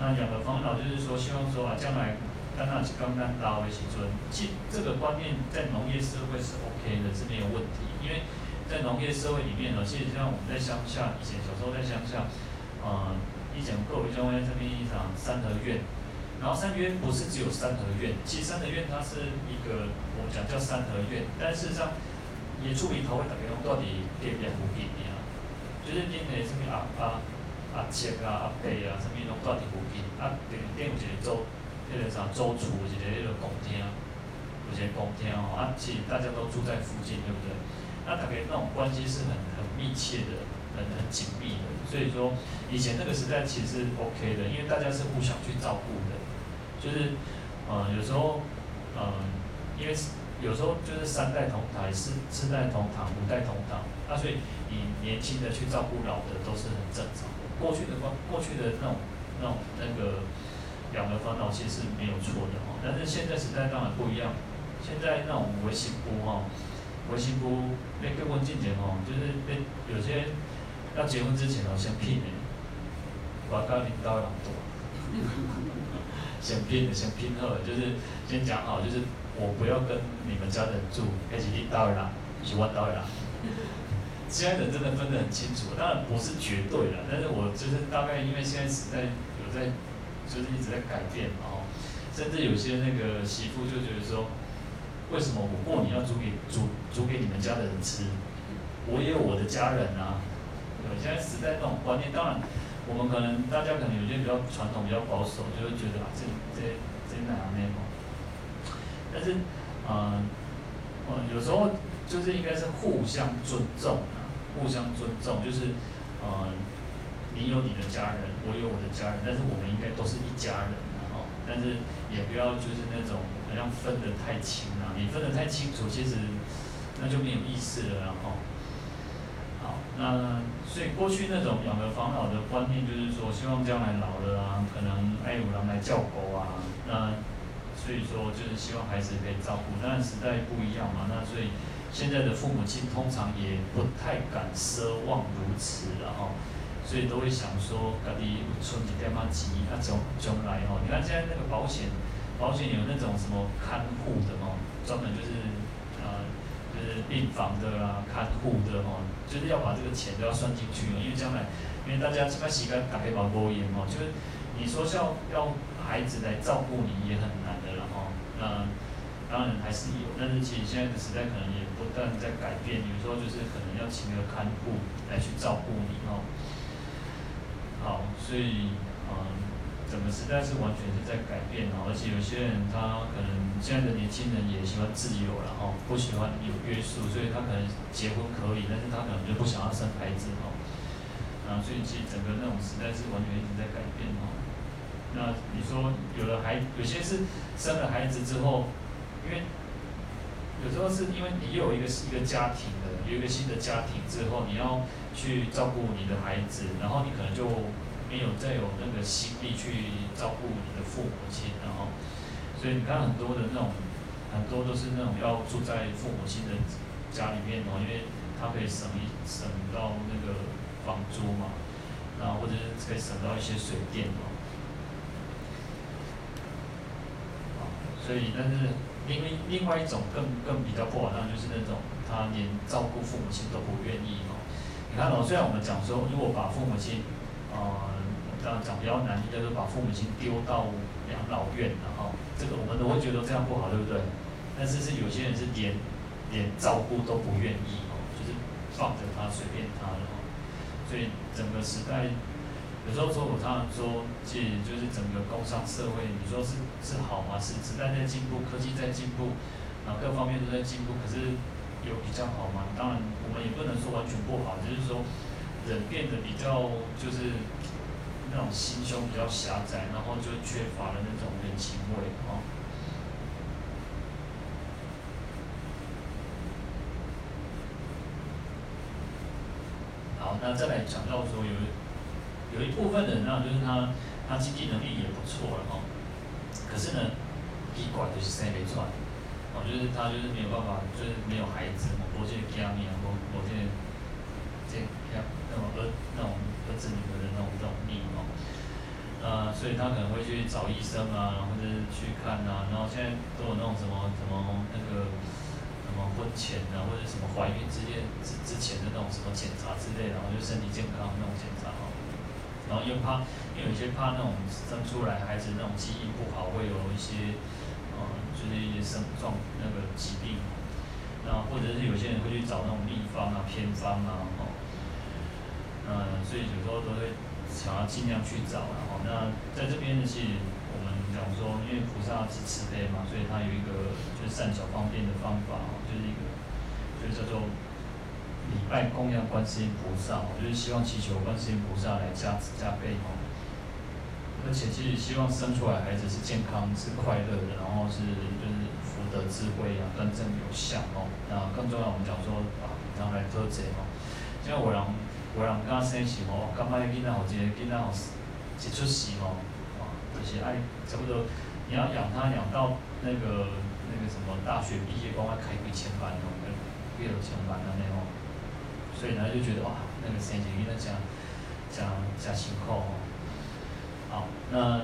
B: 那养儿防老就是说，希望说啊，将来当那是刚刚大为起尊。这这个观念在农业社会是 OK 的，是没有问题。因为在农业社会里面呢，其实像我们在乡下，以前小时候在乡下，呃，以前各位将会这边一场三合院，然后三合院不是只有三合院，其实三合院它是一个我们讲叫三合院，但事实上也出名头会打给用到底变变不变的啊，就是今年什么阿阿。阿叔啊、阿伯啊，什么拢住伫附近。啊，顶顶有一个州，迄、那个啥周厨，有一个迄个公厅，有一个公厅哦。啊，其实大家都住在附近，对不对？那大概那种关系是很很密切的，很很紧密的。所以说，以前那个时代其实是 OK 的，因为大家是互相去照顾的。就是，呃，有时候，呃，因为有时候就是三代同台，四四代同堂，五代同堂。啊，所以你年轻的去照顾老的都是很正常的。过去的过过去的那种那种那个养儿防老其实是没有错的哦，但是现在时代当然不一样，现在那种维新夫哈，维新夫要结婚之前哦，就是被有些要结婚之前哦，先聘人，我跟领导人多，先拼的先拼好，就是先讲好，就是我不要跟你们家人住，还是领导人，是我导人。现在人真的分得很清楚，当然不是绝对的，但是我就是大概因为现在时代有在，就是一直在改变嘛，哦，甚至有些那个媳妇就觉得说，为什么我过年要煮给煮煮给你们家的人吃？我也有我的家人啊。对，现在时代那种观念，当然我们可能大家可能有些比较传统、比较保守，就会觉得啊，这这这哪样那种。但是，嗯，嗯，有时候就是应该是互相尊重啊。互相尊重，就是，呃，你有你的家人，我有我的家人，但是我们应该都是一家人，然后，但是也不要就是那种好像分得太清啊，你分得太清楚，其实那就没有意思了，然后，那所以过去那种养儿防老的观念，就是说希望将来老了啊，可能爱有人来照顾啊，那所以说就是希望孩子可以照顾，但时代不一样嘛，那所以。现在的父母亲通常也不太敢奢望如此了哈，所以都会想说，家己存一点嘛钱，啊将将来哈，你看现在那个保险，保险有那种什么看护的哦，专门就是病房的啦，看护的哈，就是要把这个钱都要算进去，因为将来，因为大家这个时间打开保保险哈，就是你说要要孩子来照顾你也很难的了哈，那当然还是有，但是其实现在的时代可能也。不断在改变，有时候就是可能要请个看护来去照顾你哦。好，所以嗯，整个时代是完全是在改变哦，而且有些人他可能现在的年轻人也喜欢自由然后，不喜欢有约束，所以他可能结婚可以，但是他可能就不想要生孩子哦。啊，所以其实整个那种时代是完全一直在改变哦。那你说有了孩，有些是生了孩子之后，因为。有时候是因为你有一个一个家庭的，有一个新的家庭之后，你要去照顾你的孩子，然后你可能就没有再有那个心力去照顾你的父母亲，然后，所以你看很多的那种，很多都是那种要住在父母亲的家里面哦，因为他可以省一省到那个房租嘛，然后或者是可以省到一些水电哦。所以，但是另外另外一种更更比较不好，那就是那种他连照顾父母亲都不愿意哦。你看哦，虽然我们讲说，如果把父母亲，呃，当然讲比较难听，就是把父母亲丢到养老院了哈，这个我们都会觉得这样不好，对不对？但是是有些人是连连照顾都不愿意哦，就是放着他随便他了。所以整个时代。有时候说，我常常说，其实就是整个工商社会，你说是是好吗？是时代在进步，科技在进步，啊，各方面都在进步。可是有比较好吗？当然，我们也不能说完全不好，就是说人变得比较就是那种心胸比较狭窄，然后就缺乏了那种人情味啊。好，那再来讲到说有。有一部分人呢，就是他他经济能力也不错了哦，可是呢，一管就是生不出来，哦，就是他就是没有办法，就是没有孩子，我这个家里啊，我我这这像那种儿那种儿子女儿的那种这种命，呃，所以他可能会去找医生啊，或者是去看啊，然后现在都有那种什么什么那个什么婚前啊，或者什么怀孕之前之之前的那种什么检查之类的，然后就身体健康那种检查哦。然后又怕，因为有些怕那种生出来孩子那种基因不好，会有一些，呃，就是一些生状那个疾病，然后或者是有些人会去找那种秘方啊、偏方啊，哦，嗯，所以有时候都会想要尽量去找，啊那在这边呢，其实我们讲说，因为菩萨是慈悲嘛，所以他有一个就是善巧方便的方法哦，就是一个，就是叫做。礼拜供养观世音菩萨，就是希望祈求观世音菩萨来加持加被哦。而且其实希望生出来孩子是健康、是快乐的，然后是就是福德智慧啊，端正有相哦。那更重要，我们讲说啊，然后来做贼哦。因为我让我让刚生时哦，刚买囡仔好，今天囡仔好一出世哦，啊，就是爱差不多你要养他养到那个那个什么大学毕业，光要开几千万哦，几多千万啊那种。所以呢，就觉得哇，那个生前应该讲讲讲情况哦。好，那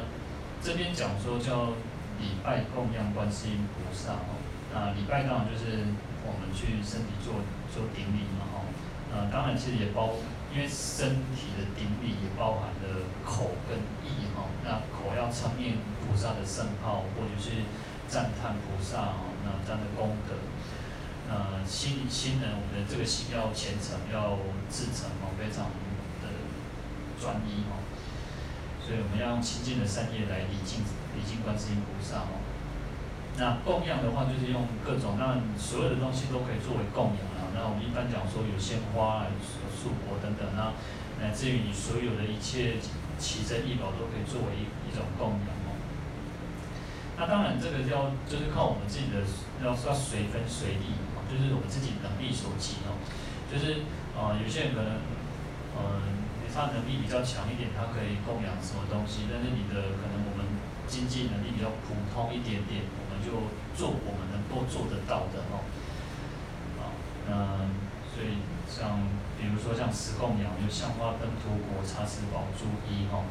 B: 这边讲说叫礼拜供养观世音菩萨哦。那礼拜当然就是我们去身体做做顶礼嘛哦。呃，当然其实也包，因为身体的顶礼也包含了口跟意哈。那口要称念菩萨的圣号，或者是赞叹菩萨哦，那这样的功德。呃，心心呢，我们的这个心要虔诚，要至诚哦，非常的专一哦。所以我们要用清净的善业来礼敬礼敬观世音菩萨哦。那供养的话，就是用各种，那所有的东西都可以作为供养啊。那我们一般讲说有鲜花、啊素国等等啊，乃至于你所有的一切奇珍异宝都可以作为一一种供养哦。那当然，这个要就是靠我们自己的，要要随分随力。就是我们自己能力所及哦，就是呃有些人可能呃他能力比较强一点，他可以供养什么东西，但是你的可能我们经济能力比较普通一点点，我们就做我们能够做得到的哦。啊，那所以像比如说像石供养，就香花灯涂果茶食宝珠一哈，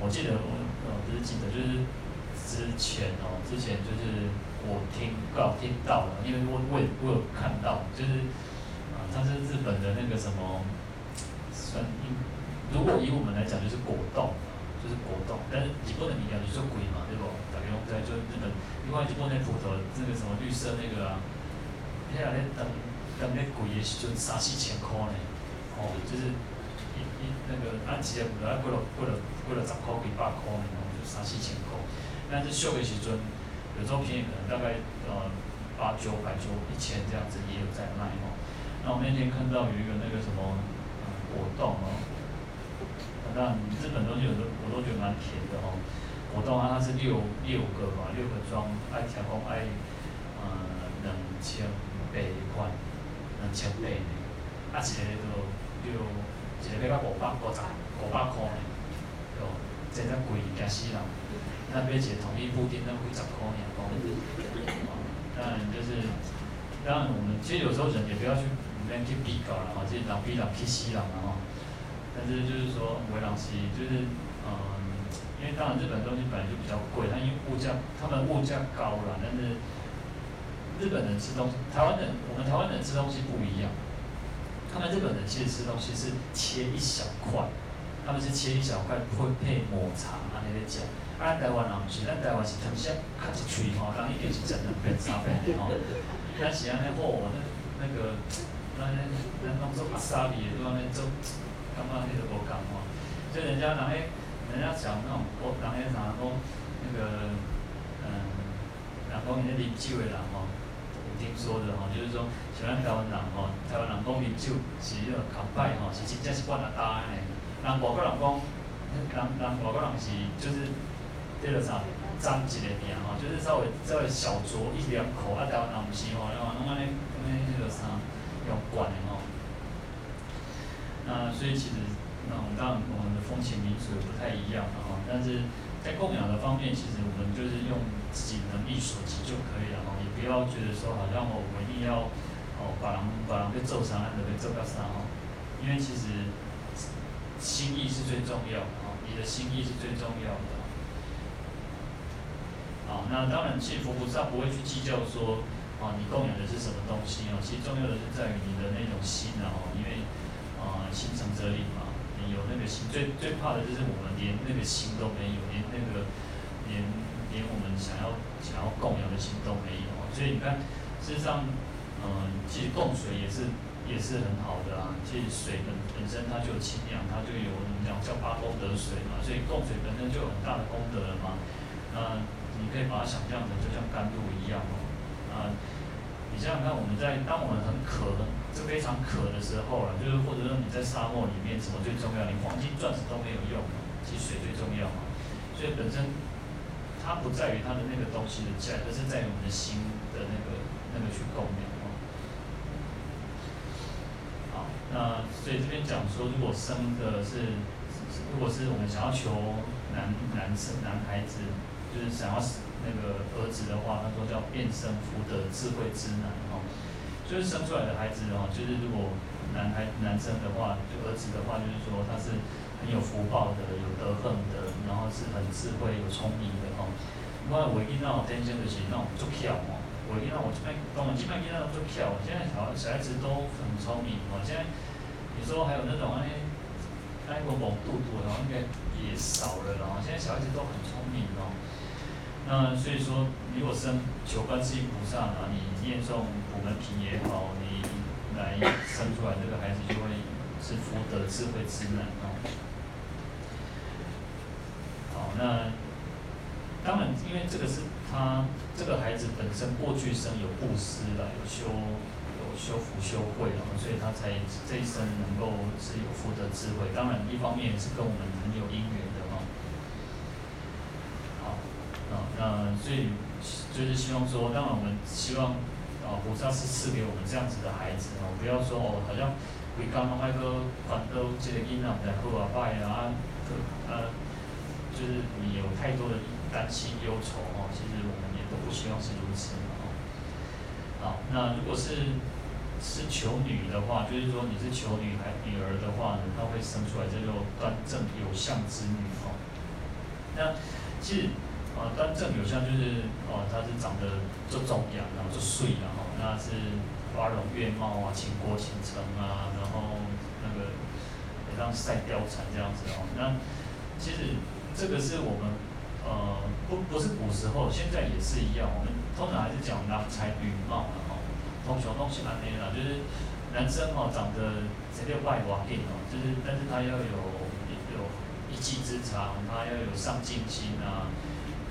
B: 我记得我呃不是记得就是之前哦，之前就是。我听到听到了，因为我我我有看到，就是啊，它是日本的那个什么，算，如果以我们来讲就是果冻，就是果冻，但是日本的名字就是鬼嘛，对不？大家拢知就日本，另外日本那葡萄那个什么绿色那个啊，遐个咧等等咧贵的时阵三四千块呢，哦，就是一一那个按起来不要贵了贵了贵了十块几百块呢，就三四千块，但是俗的时阵。有时候便宜可能大概呃八九百九一千这样子也有在卖哦。那我那天看到有一个那个什么果冻哦，那日本东西有的我都觉得蛮甜的哦。果冻啊，它是六六个嘛，六个装，爱调控爱呃两千八块，两千八呢。啊，一个就，一个要到五百五十五百块呢，哟，真正贵惊死人。那买一个统一布丁，那几十块尔，哦，当然就是当然我们其实有时候人也不要去去比较了哈，这人比人去死人了哈。但是就是说，维朗西就是嗯，因为当然日本东西本来就比较贵，它因为物价，他们物价高了，但是日本人吃东西，台湾人我们台湾人吃东西不一样，他们日本人其实吃东西是切一小块，他们是切一小块会配抹茶啊那个酱。啊，台湾人不是，咱台湾是吞下卡一喙吼，人一定是整两片三片的吼。咱是安尼好，那那个，咱咱咱拢做阿萨米的，都安尼做，感觉迄个无共吼。所以人家人诶，人家讲那种，我人诶啥讲，那个，嗯，人讲伊咧啉酒的人吼，听说的吼，就是说像咱台湾人吼，台湾人讲啉酒是迄个靠摆吼，是真正是惯啊大安尼。人外国人讲，人人外国人是就是。这个啥，脏一个名吼，就是稍微稍微小酌一两口，啊，台湾人毋是吼，然后拢安尼安尼迄个啥，用惯的吼。那所以其实，那我们当然我们的风情民俗不太一样吼，但是在供养的方面，其实我们就是用自己能力所及就可以了哈，也不要觉得说好像我我一定要哦把人把人给做啥，还是被做个啥哈，因为其实心意是最重要的哈，你的心意是最重要的。啊，那当然，其实佛菩萨不会去计较说，啊，你供养的是什么东西哦。其实重要的是在于你的那种心哦，因为，啊，心诚则灵嘛。有那个心，最最怕的就是我们连那个心都没有，连那个，连连我们想要想要供养的心都没有。所以你看，事实上，嗯，其实供水也是也是很好的啊。其实水本本身它就有清凉，它就有我们讲叫八功德水嘛。所以供水本身就有很大的功德了嘛。那你可以把它想象成就像甘露一样哦，啊，你想想看，我们在当我们很渴，就非常渴的时候了，就是或者说你在沙漠里面，什么最重要？你黄金钻石都没有用，其实水最重要嘛。所以本身它不在于它的那个东西的价，而是在于我们的心的那个那个去供养哦。好，那所以这边讲说，如果生的是，如果是我们想要求男男生男孩子。就是想要那个儿子的话，他说叫变生福德智慧之男哦，就是生出来的孩子哦，就是如果男孩男生的话，就儿子的话，就是说他是很有福报的，有德行的，然后是很智慧、有聪明的哦。我一那种天生的是那种足巧哦，我一那我这边当然这边那种足巧，现在小小孩子都很聪明哦。现在你说还有那种哎，哎我懵嘟嘟的，应该也少了哦。现在小孩子都很聪明哦。那所以说，如果生求观世音菩萨啊，你念诵普门品也好，你来生出来这个孩子就会是福德智慧之男哦。好，那当然，因为这个是他这个孩子本身过去生有布施了，有修有修福修慧了，所以他才这一生能够是有福德智慧。当然，一方面也是跟我们很有因缘。呃，所以就是希望说，当然我们希望，啊，菩萨是赐给我们这样子的孩子哦，不要说哦，好像为刚刚那个还都这个因啊，然后啊拜啊，呃，就是你有太多的担心忧愁哦，其实我们也都不希望是如此哦。好，那如果是是求女的话，就是说你是求女孩女儿的话呢，她会生出来这个端正有相之女哦。那其实。啊，端正有像就是哦，他是长得就肿样，然后就帅，然后那是花容月貌啊，倾国倾城啊，然后那个也像赛貂蝉这样子哦。那其实这个是我们呃不不是古时候，现在也是一样。我们通常还是讲郎才女貌的哦，通常都是安尼啦，就是男生哦长得这个外华点哦，就是但是他要有有一技之长，他要有上进心啊。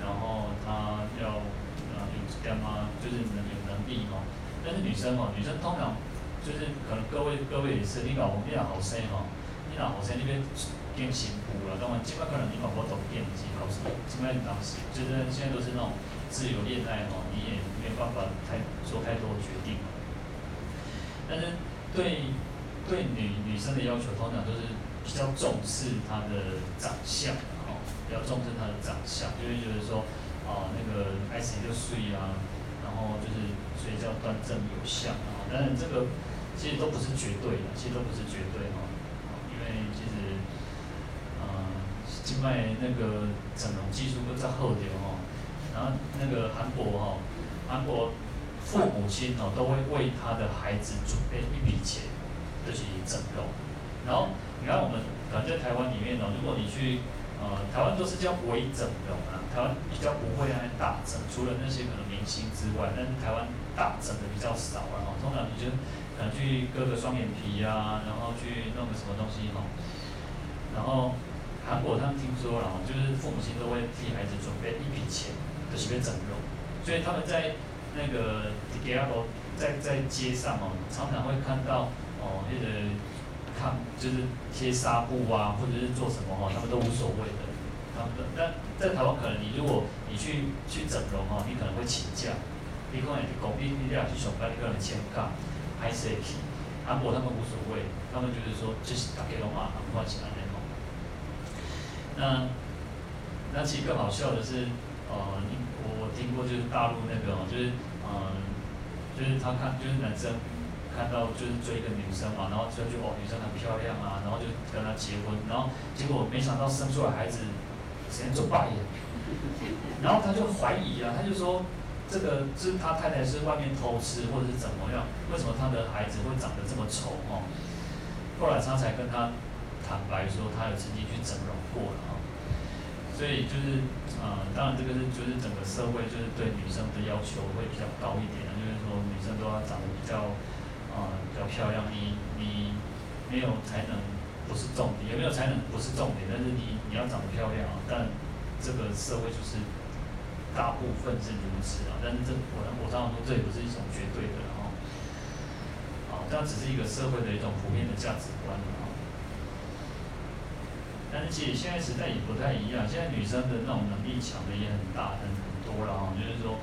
B: 然后他要呃有干嘛，就是能有能力哦。但是女生哦，女生通常就是可能各位各位也是，你老公你老好生哦，你老好生那边变幸福了，当然基本可能你老婆都变级，老是基本当时就是现在都是那种自由恋爱哦，你也没有办法太做太多决定。但是对对女女生的要求，通常都是比较重视她的长相。比较重视他的长相，就会觉得说，哦，那个爱谁就睡啊，然后就是所以叫端正有相啊。当然这个其实都不是绝对的，其实都不是绝对哈，因为其实呃，境外那个整容技术都在后头哈，然后那个韩国哈，韩国父母亲哦都会为他的孩子准备一笔钱，就是整容。然后你看我们反正台湾里面哦，如果你去。呃，台湾都是叫微整容啊，台湾比较不会来大整，除了那些可能明星之外，但是台湾大整的比较少啊。通常你就可能去割个双眼皮啊，然后去弄个什么东西哈。然后韩国他们听说了，就是父母亲都会替孩子准备一笔钱，就是为整容。所以他们在那个迪亚哥在在街上哦，常常会看到哦那个。看，就是贴纱布啊，或者是做什么哈，他们都无所谓的。他们但在台湾，可能你如果你去去整容哈，你可能会请假。你可能工地你俩去上班，你可能请假，还是去。韩国他们无所谓，他们就是说就是大家拢啊，不管是哪里吼。那那其实更好笑的是，呃，我我听过就是大陆那个，就是嗯、呃，就是他看就是男生。看到就是追一个女生嘛，然后就觉得哦，女生很漂亮啊，然后就跟她结婚，然后结果没想到生出来孩子，时间走败了，然后他就怀疑啊，他就说这个是他太太是外面偷吃或者是怎么样，为什么他的孩子会长得这么丑哦？后来他才跟他坦白说，他有曾经去整容过了啊，所以就是、呃，当然这个是就是整个社会就是对女生的要求会比较高一点，就是说女生都要长得比较。啊、比较漂亮，你你没有才能不是重点，有没有才能不是重点，但是你你要长得漂亮啊，但这个社会就是大部分是如此啊，但是这我我常常说这也不是一种绝对的哈，啊，这样只是一个社会的一种普遍的价值观啊，但是其实现在时代也不太一样，现在女生的那种能力强的也很大很很多了哈，就是说。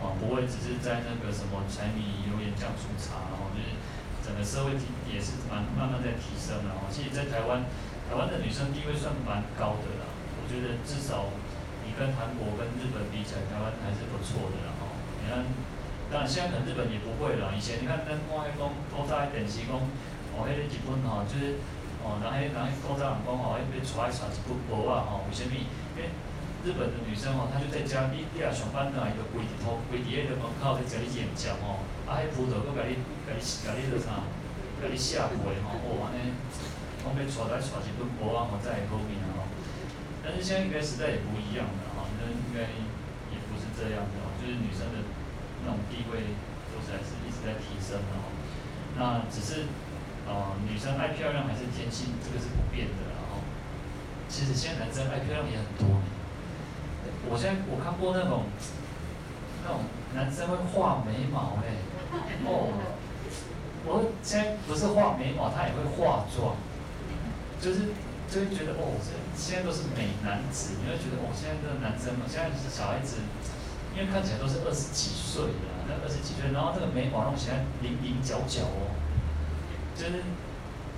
B: 啊，不会只是在那个什么柴米油盐酱醋茶，然后整个社会也是蛮慢慢在提升的哦。其实，在台湾，台湾的女生地位算蛮高的啦。我觉得至少你跟韩国跟日本比起来，台湾还是不错的啦哈。你看，当然现在可能日本也不会了。以前你看那光黑公古早电视讲，哦，迄个日本哦，就是哦，然后然后古早人讲哦，要带带一部无啊哈，为什么？因为日本的女生哦，她就在家，你你啊上班啊，伊就跪伫头，跪伫迄个门口在甲你演讲哦，啊，迄葡萄佫甲你，甲你，甲你做啥？甲你下跪吼，哦，安尼，讲要带来带一顿锅啊，吼，才会好命啊吼。但是现在应该时代也不一样了哈，那应该也不是这样的，就是女生的那种地位都是还是一直在提升的哈。那只是啊、呃，女生爱漂亮还是天性，这个是不变的然后。其实现在男生爱漂亮也很多。我现在我看过那种，那种男生会画眉毛哎，哦，我现在不是画眉毛，他也会化妆，就是就会觉得哦，现在都是美男子，你会觉得哦，现在这个男生嘛，现在是小孩子，因为看起来都是二十几岁的，那二十几岁，然后这个眉毛弄起来棱棱角角哦，就是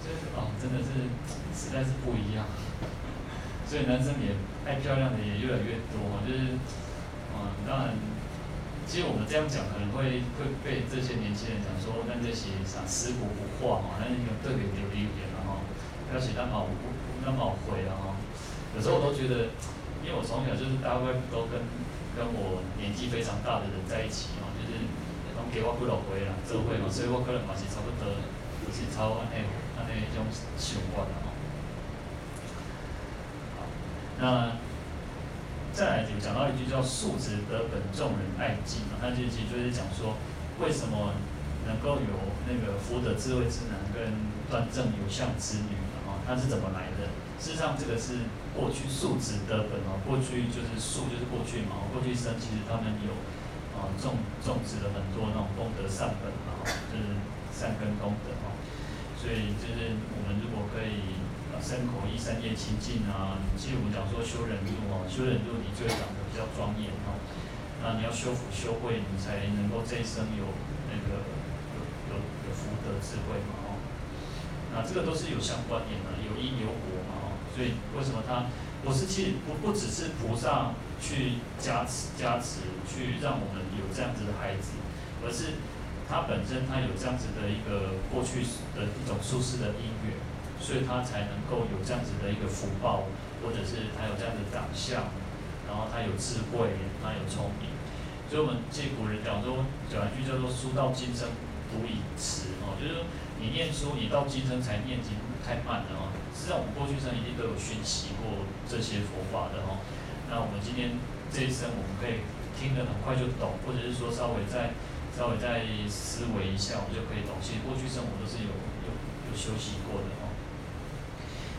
B: 就是哦，真的是实在是不一样。所以男生也爱漂亮的也越来越多，就是，嗯，当然，其实我们这样讲可能会会被这些年轻人讲说，那这些啥死骨不化嘛，那有特别留一点了哈，而且那么那么灰了哈。有时候我都觉得，因为我从小就是大概都跟跟我年纪非常大的人在一起嘛，就是都给我不老灰了，这会嘛，所以我可能嘛是差不多，就是超安那安那种习惯了。那再来就讲到一句叫“素质得本，众人爱敬”嘛，那就其实就是讲说，为什么能够有那个福德智慧之男跟端正有相之女啊？他是怎么来的？事实上，这个是过去素质得本哦，过去就是素就是过去嘛，过去生其实他们有啊种种植了很多那种功德善本啊，就是善根功德哦，所以就是我们如果可以。身口意三业清净啊！其实我们讲说修忍度哦，修忍度你就会长得比较庄严哦。那你要修福修慧，你才能够这一生有那个有有有福德智慧嘛哦。那这个都是有相关联的，有因有果嘛哦。所以为什么他不是其实不不只是菩萨去加持加持，去让我们有这样子的孩子，而是他本身他有这样子的一个过去的一种殊胜的因缘，所以他才能够有这样子的一个福报，或者是他有这样的长相，然后他有智慧，他有聪明。所以我们借古人讲说，讲一句叫做“书到今生读已迟”哦，就是说你念书，你到今生才念经太慢了哦。实际上我们过去生一定都有熏习过这些佛法的哦。那我们今天这一生，我们可以听得很快就懂，或者是说稍微再稍微再思维一下，我们就可以懂。其实过去生我都是有有有修习过的哦。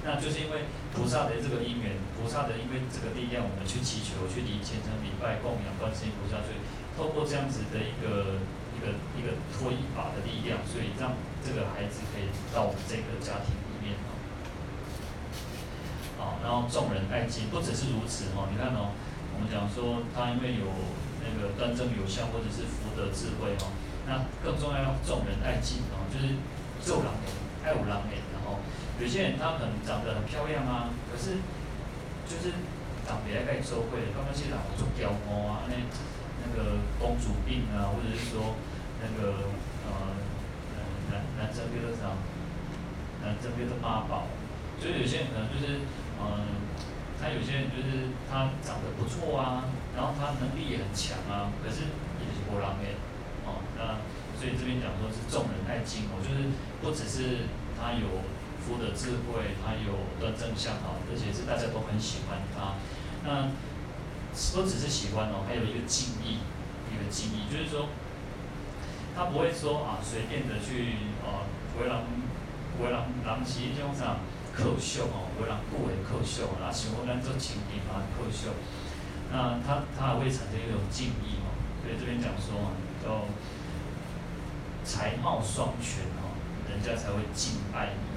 B: 那就是因为菩萨的这个因缘，菩萨的因为这个力量，我们去祈求、去礼虔诚礼拜、供养观世音菩萨，所以透过这样子的一个一个一个托一把的力量，所以让这个孩子可以到我们这个家庭里面哦。好，然后众人爱敬，不只是如此哦。你看哦，我们讲说他因为有那个端正有效，或者是福德智慧哦，那更重要要众人爱敬哦，就是做人爱有人的。有些人他可能长得很漂亮啊，可是就是长得爱盖周会，刚刚去哪做雕模啊，那那个公主病啊，或者是说那个呃男男生比如说啥，男生比如说妈宝，所以有些人可能就是嗯、他有些人就是他长得不错啊，然后他能力也很强啊，可是也是波浪的哦，那所以这边讲说是众人爱敬哦，就是不只是他有。福的智慧，他有端正相好，而且是大家都很喜欢他。那不只是喜欢哦，还有一个敬意，一个敬意，就是说他不会说啊随便的去啊，为人为人人是一种啥可笑哦，为人故为可笑，啊想要咱做亲弟嘛可笑。那他他还会产生一种敬意哦，所以这边讲说啊，叫才貌双全哦，人家才会敬爱你。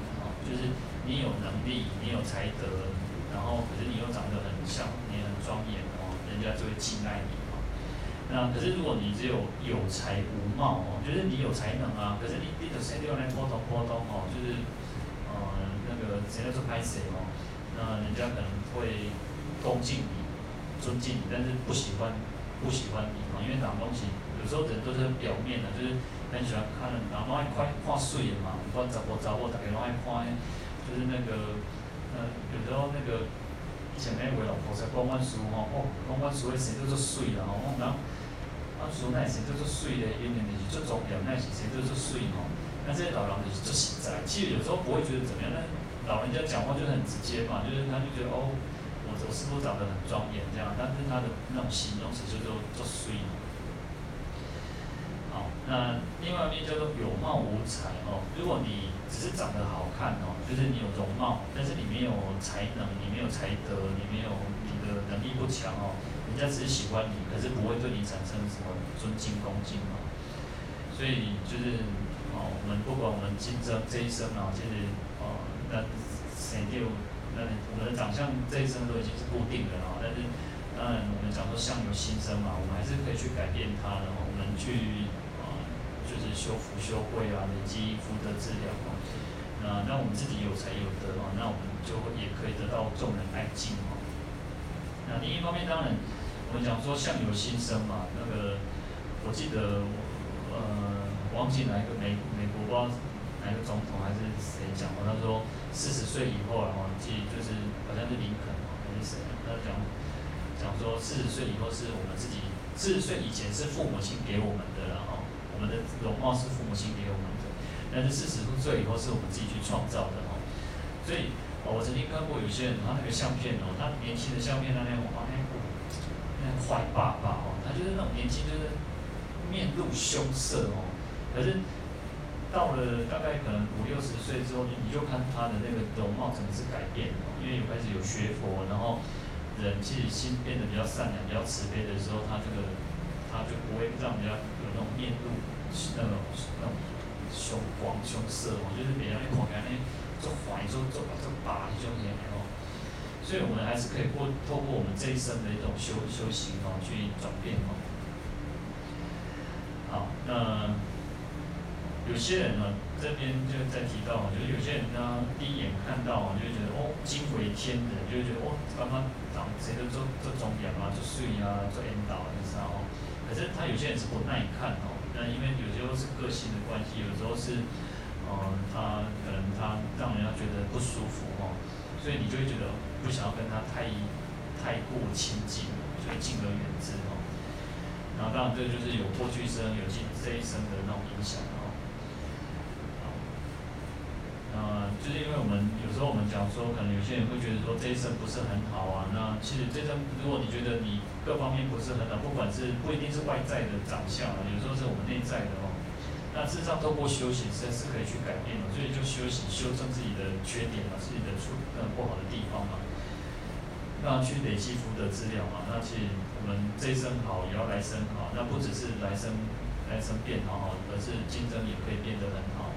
B: 就是你有能力，你有才德，然后可是你又长得很像，你很庄严哦，人家就会敬爱你哦。那可是如果你只有有才无貌哦，就是你有才能啊，可是你你的身体又来波动波动哦，就是呃那个谁要做拍谁哦，那人家可能会恭敬你、尊敬你，但是不喜欢不喜欢你哦，因为哪东西有时候人都是表面的，就是。很喜欢看，然后爱看看水的嘛，不管查甫查某，大家拢爱看，就是那个，呃，有时候那个以前那位老婆在讲阮师吼，哦，讲阮师的生都做水啦，吼，然后阮师那生都做水的，因为就是做重点，那是生都做水吼。那这些老人就是做实在，其实有时候不会觉得怎么样，但老人家讲话就很直接嘛，就是他就觉得哦，我我师傅长得很庄严这样，但是他的那种形容词就做做水。那另外一面叫做有貌无才哦。如果你只是长得好看哦，就是你有容貌，但是你没有才能，你没有才德，你没有你的能力不强哦，人家只是喜欢你，可是不会对你产生什么尊敬恭敬哦。所以就是哦，我们不管我们今生这一生啊，其实哦，那谁就那我们的长相这一生都已经是固定的了，但是当然我们讲说相由心生嘛，我们还是可以去改变它的，我们去。修福修慧啊，累积福德资粮啊，那那我们自己有才有德啊，那我们就会也可以得到众人爱敬哦。那另一方面，当然我们讲说相由心生嘛，那个我记得我呃，忘记哪一个美美国不知道哪一个总统还是谁讲过，他说四十岁以后啊，记就是好像是林肯还是谁，他讲讲说四十岁以后是我们自己，四十岁以前是父母亲给我们的了。我们的容貌是父母亲给我们的，但是四十岁以后是我们自己去创造的哦。所以，我曾经看过有些人，他那个相片哦，他年轻的相片那那种，那那坏爸爸哦，他就是那种年轻，就是面露凶色哦。可是到了大概可能五六十岁之后，你就看他的那个容貌整个是改变哦，因为有开始有学佛，然后人其实心变得比较善良、比较慈悲的时候，他这个他就不会让人家有。那种面露那种那种凶光凶色哦，就是别人一看起来呢，就坏就就就霸一种脸哦。所以，我们还是可以过透过我们这一生的一种修修行哦，去转变哦。好，那有些人呢，这边就在提到，就是有些人呢，第一眼看到就会觉得哦，惊为天人，就会觉得哦，刚刚长谁都做做肿眼啊，做水啊，做引导啊，就是哦。可是他有些人是不耐看哦，那因为有时候是个性的关系，有时候是，嗯、呃，他可能他让人家觉得不舒服哦，所以你就会觉得不想要跟他太太过亲近，所以敬而远之哦。然后当然这就是有过去生有今这一生的那种影响。啊、呃，就是因为我们有时候我们讲说，可能有些人会觉得说这一生不是很好啊。那其实这一生，如果你觉得你各方面不是很好，不管是不一定是外在的长相啊，有时候是我们内在的哦。那事实上，透过修行是是可以去改变的，所以就修行修正自己的缺点嘛，自己的出呃不好的地方嘛。那去累积福德资粮嘛。那去我们这一生好，也要来生好。那不只是来生来生变好，而是今生也可以变得很好。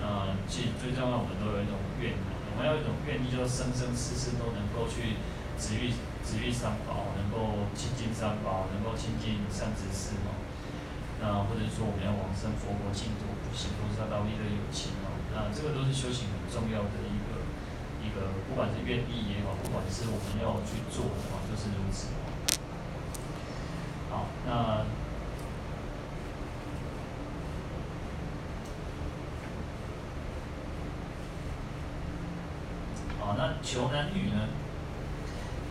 B: 啊、呃，其实最重要，我们都有一种愿，我们要一种愿意，就生生世世都能够去值遇值遇三宝，够亲近三宝，能够亲近善知识哦。那或者说我们要往生佛国净土，行菩萨道利乐有情哦。那这个都是修行很重要的一个一个，不管是愿意也好，不管是我们要去做的话，就是如此。好，那。好，那求男女呢？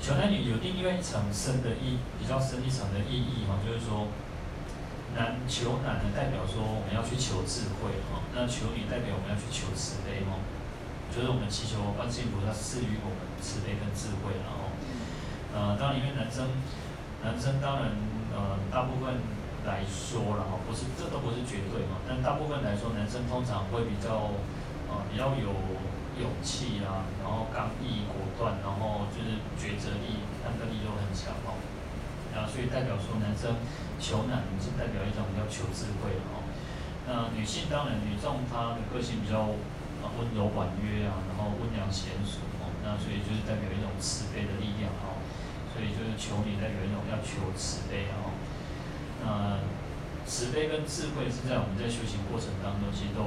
B: 求男女有另外一层深的意，比较深一层的意义哈，就是说，男求男呢，代表说我们要去求智慧哈，那求女代表我们要去求慈悲哈，就是我们祈求观世音菩萨赐予我们慈悲跟智慧然后，呃，当然因为男生，男生当然呃大部分来说了哈，不是这都不是绝对嘛，但大部分来说，男生通常会比较呃比较有。勇气啊，然后刚毅果断，然后就是抉择力、判断力都很强哦。啊，所以代表说男生求男是代表一种要求智慧哦。那女性当然女众她的个性比较温柔婉约啊，然后温良贤淑哦。那所以就是代表一种慈悲的力量哦。所以就是求女代表一种要求慈悲哦。那慈悲跟智慧是在我们在修行过程当中，其实都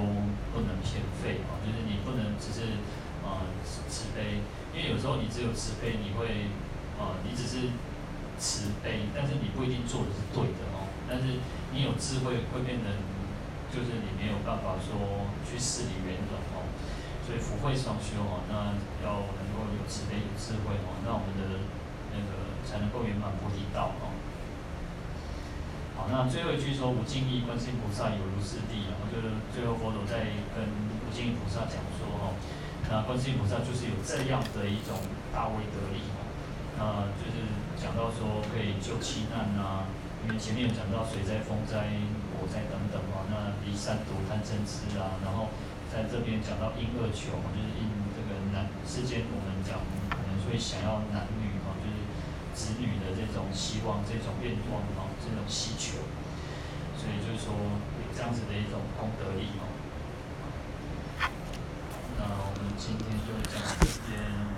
B: 不能偏废啊，就是你不能只是啊、呃、慈悲，因为有时候你只有慈悲，你会啊、呃、你只是慈悲，但是你不一定做的是对的哦。但是你有智慧，会变成就是你没有办法说去事理圆融哦。所以福慧双修啊，那要能够有慈悲有智慧哦，那我们的那个才能够圆满菩提道哦。好，那最后一句说无尽意观世音菩萨有如是地，然后就是最后佛陀在跟无尽意菩萨讲说哈，那观世音菩萨就是有这样的一种大威德力哈，那就是讲到说可以救七难呐，因为前面有讲到水灾、风灾、火灾等等嘛，那离三毒贪嗔痴啊，然后在这边讲到因恶求，就是因这个男世间我们讲可能会想要男女，子女的这种希望、这种愿望哦，这种需求，所以就是说有这样子的一种功德力哦。那我们今天就讲这边。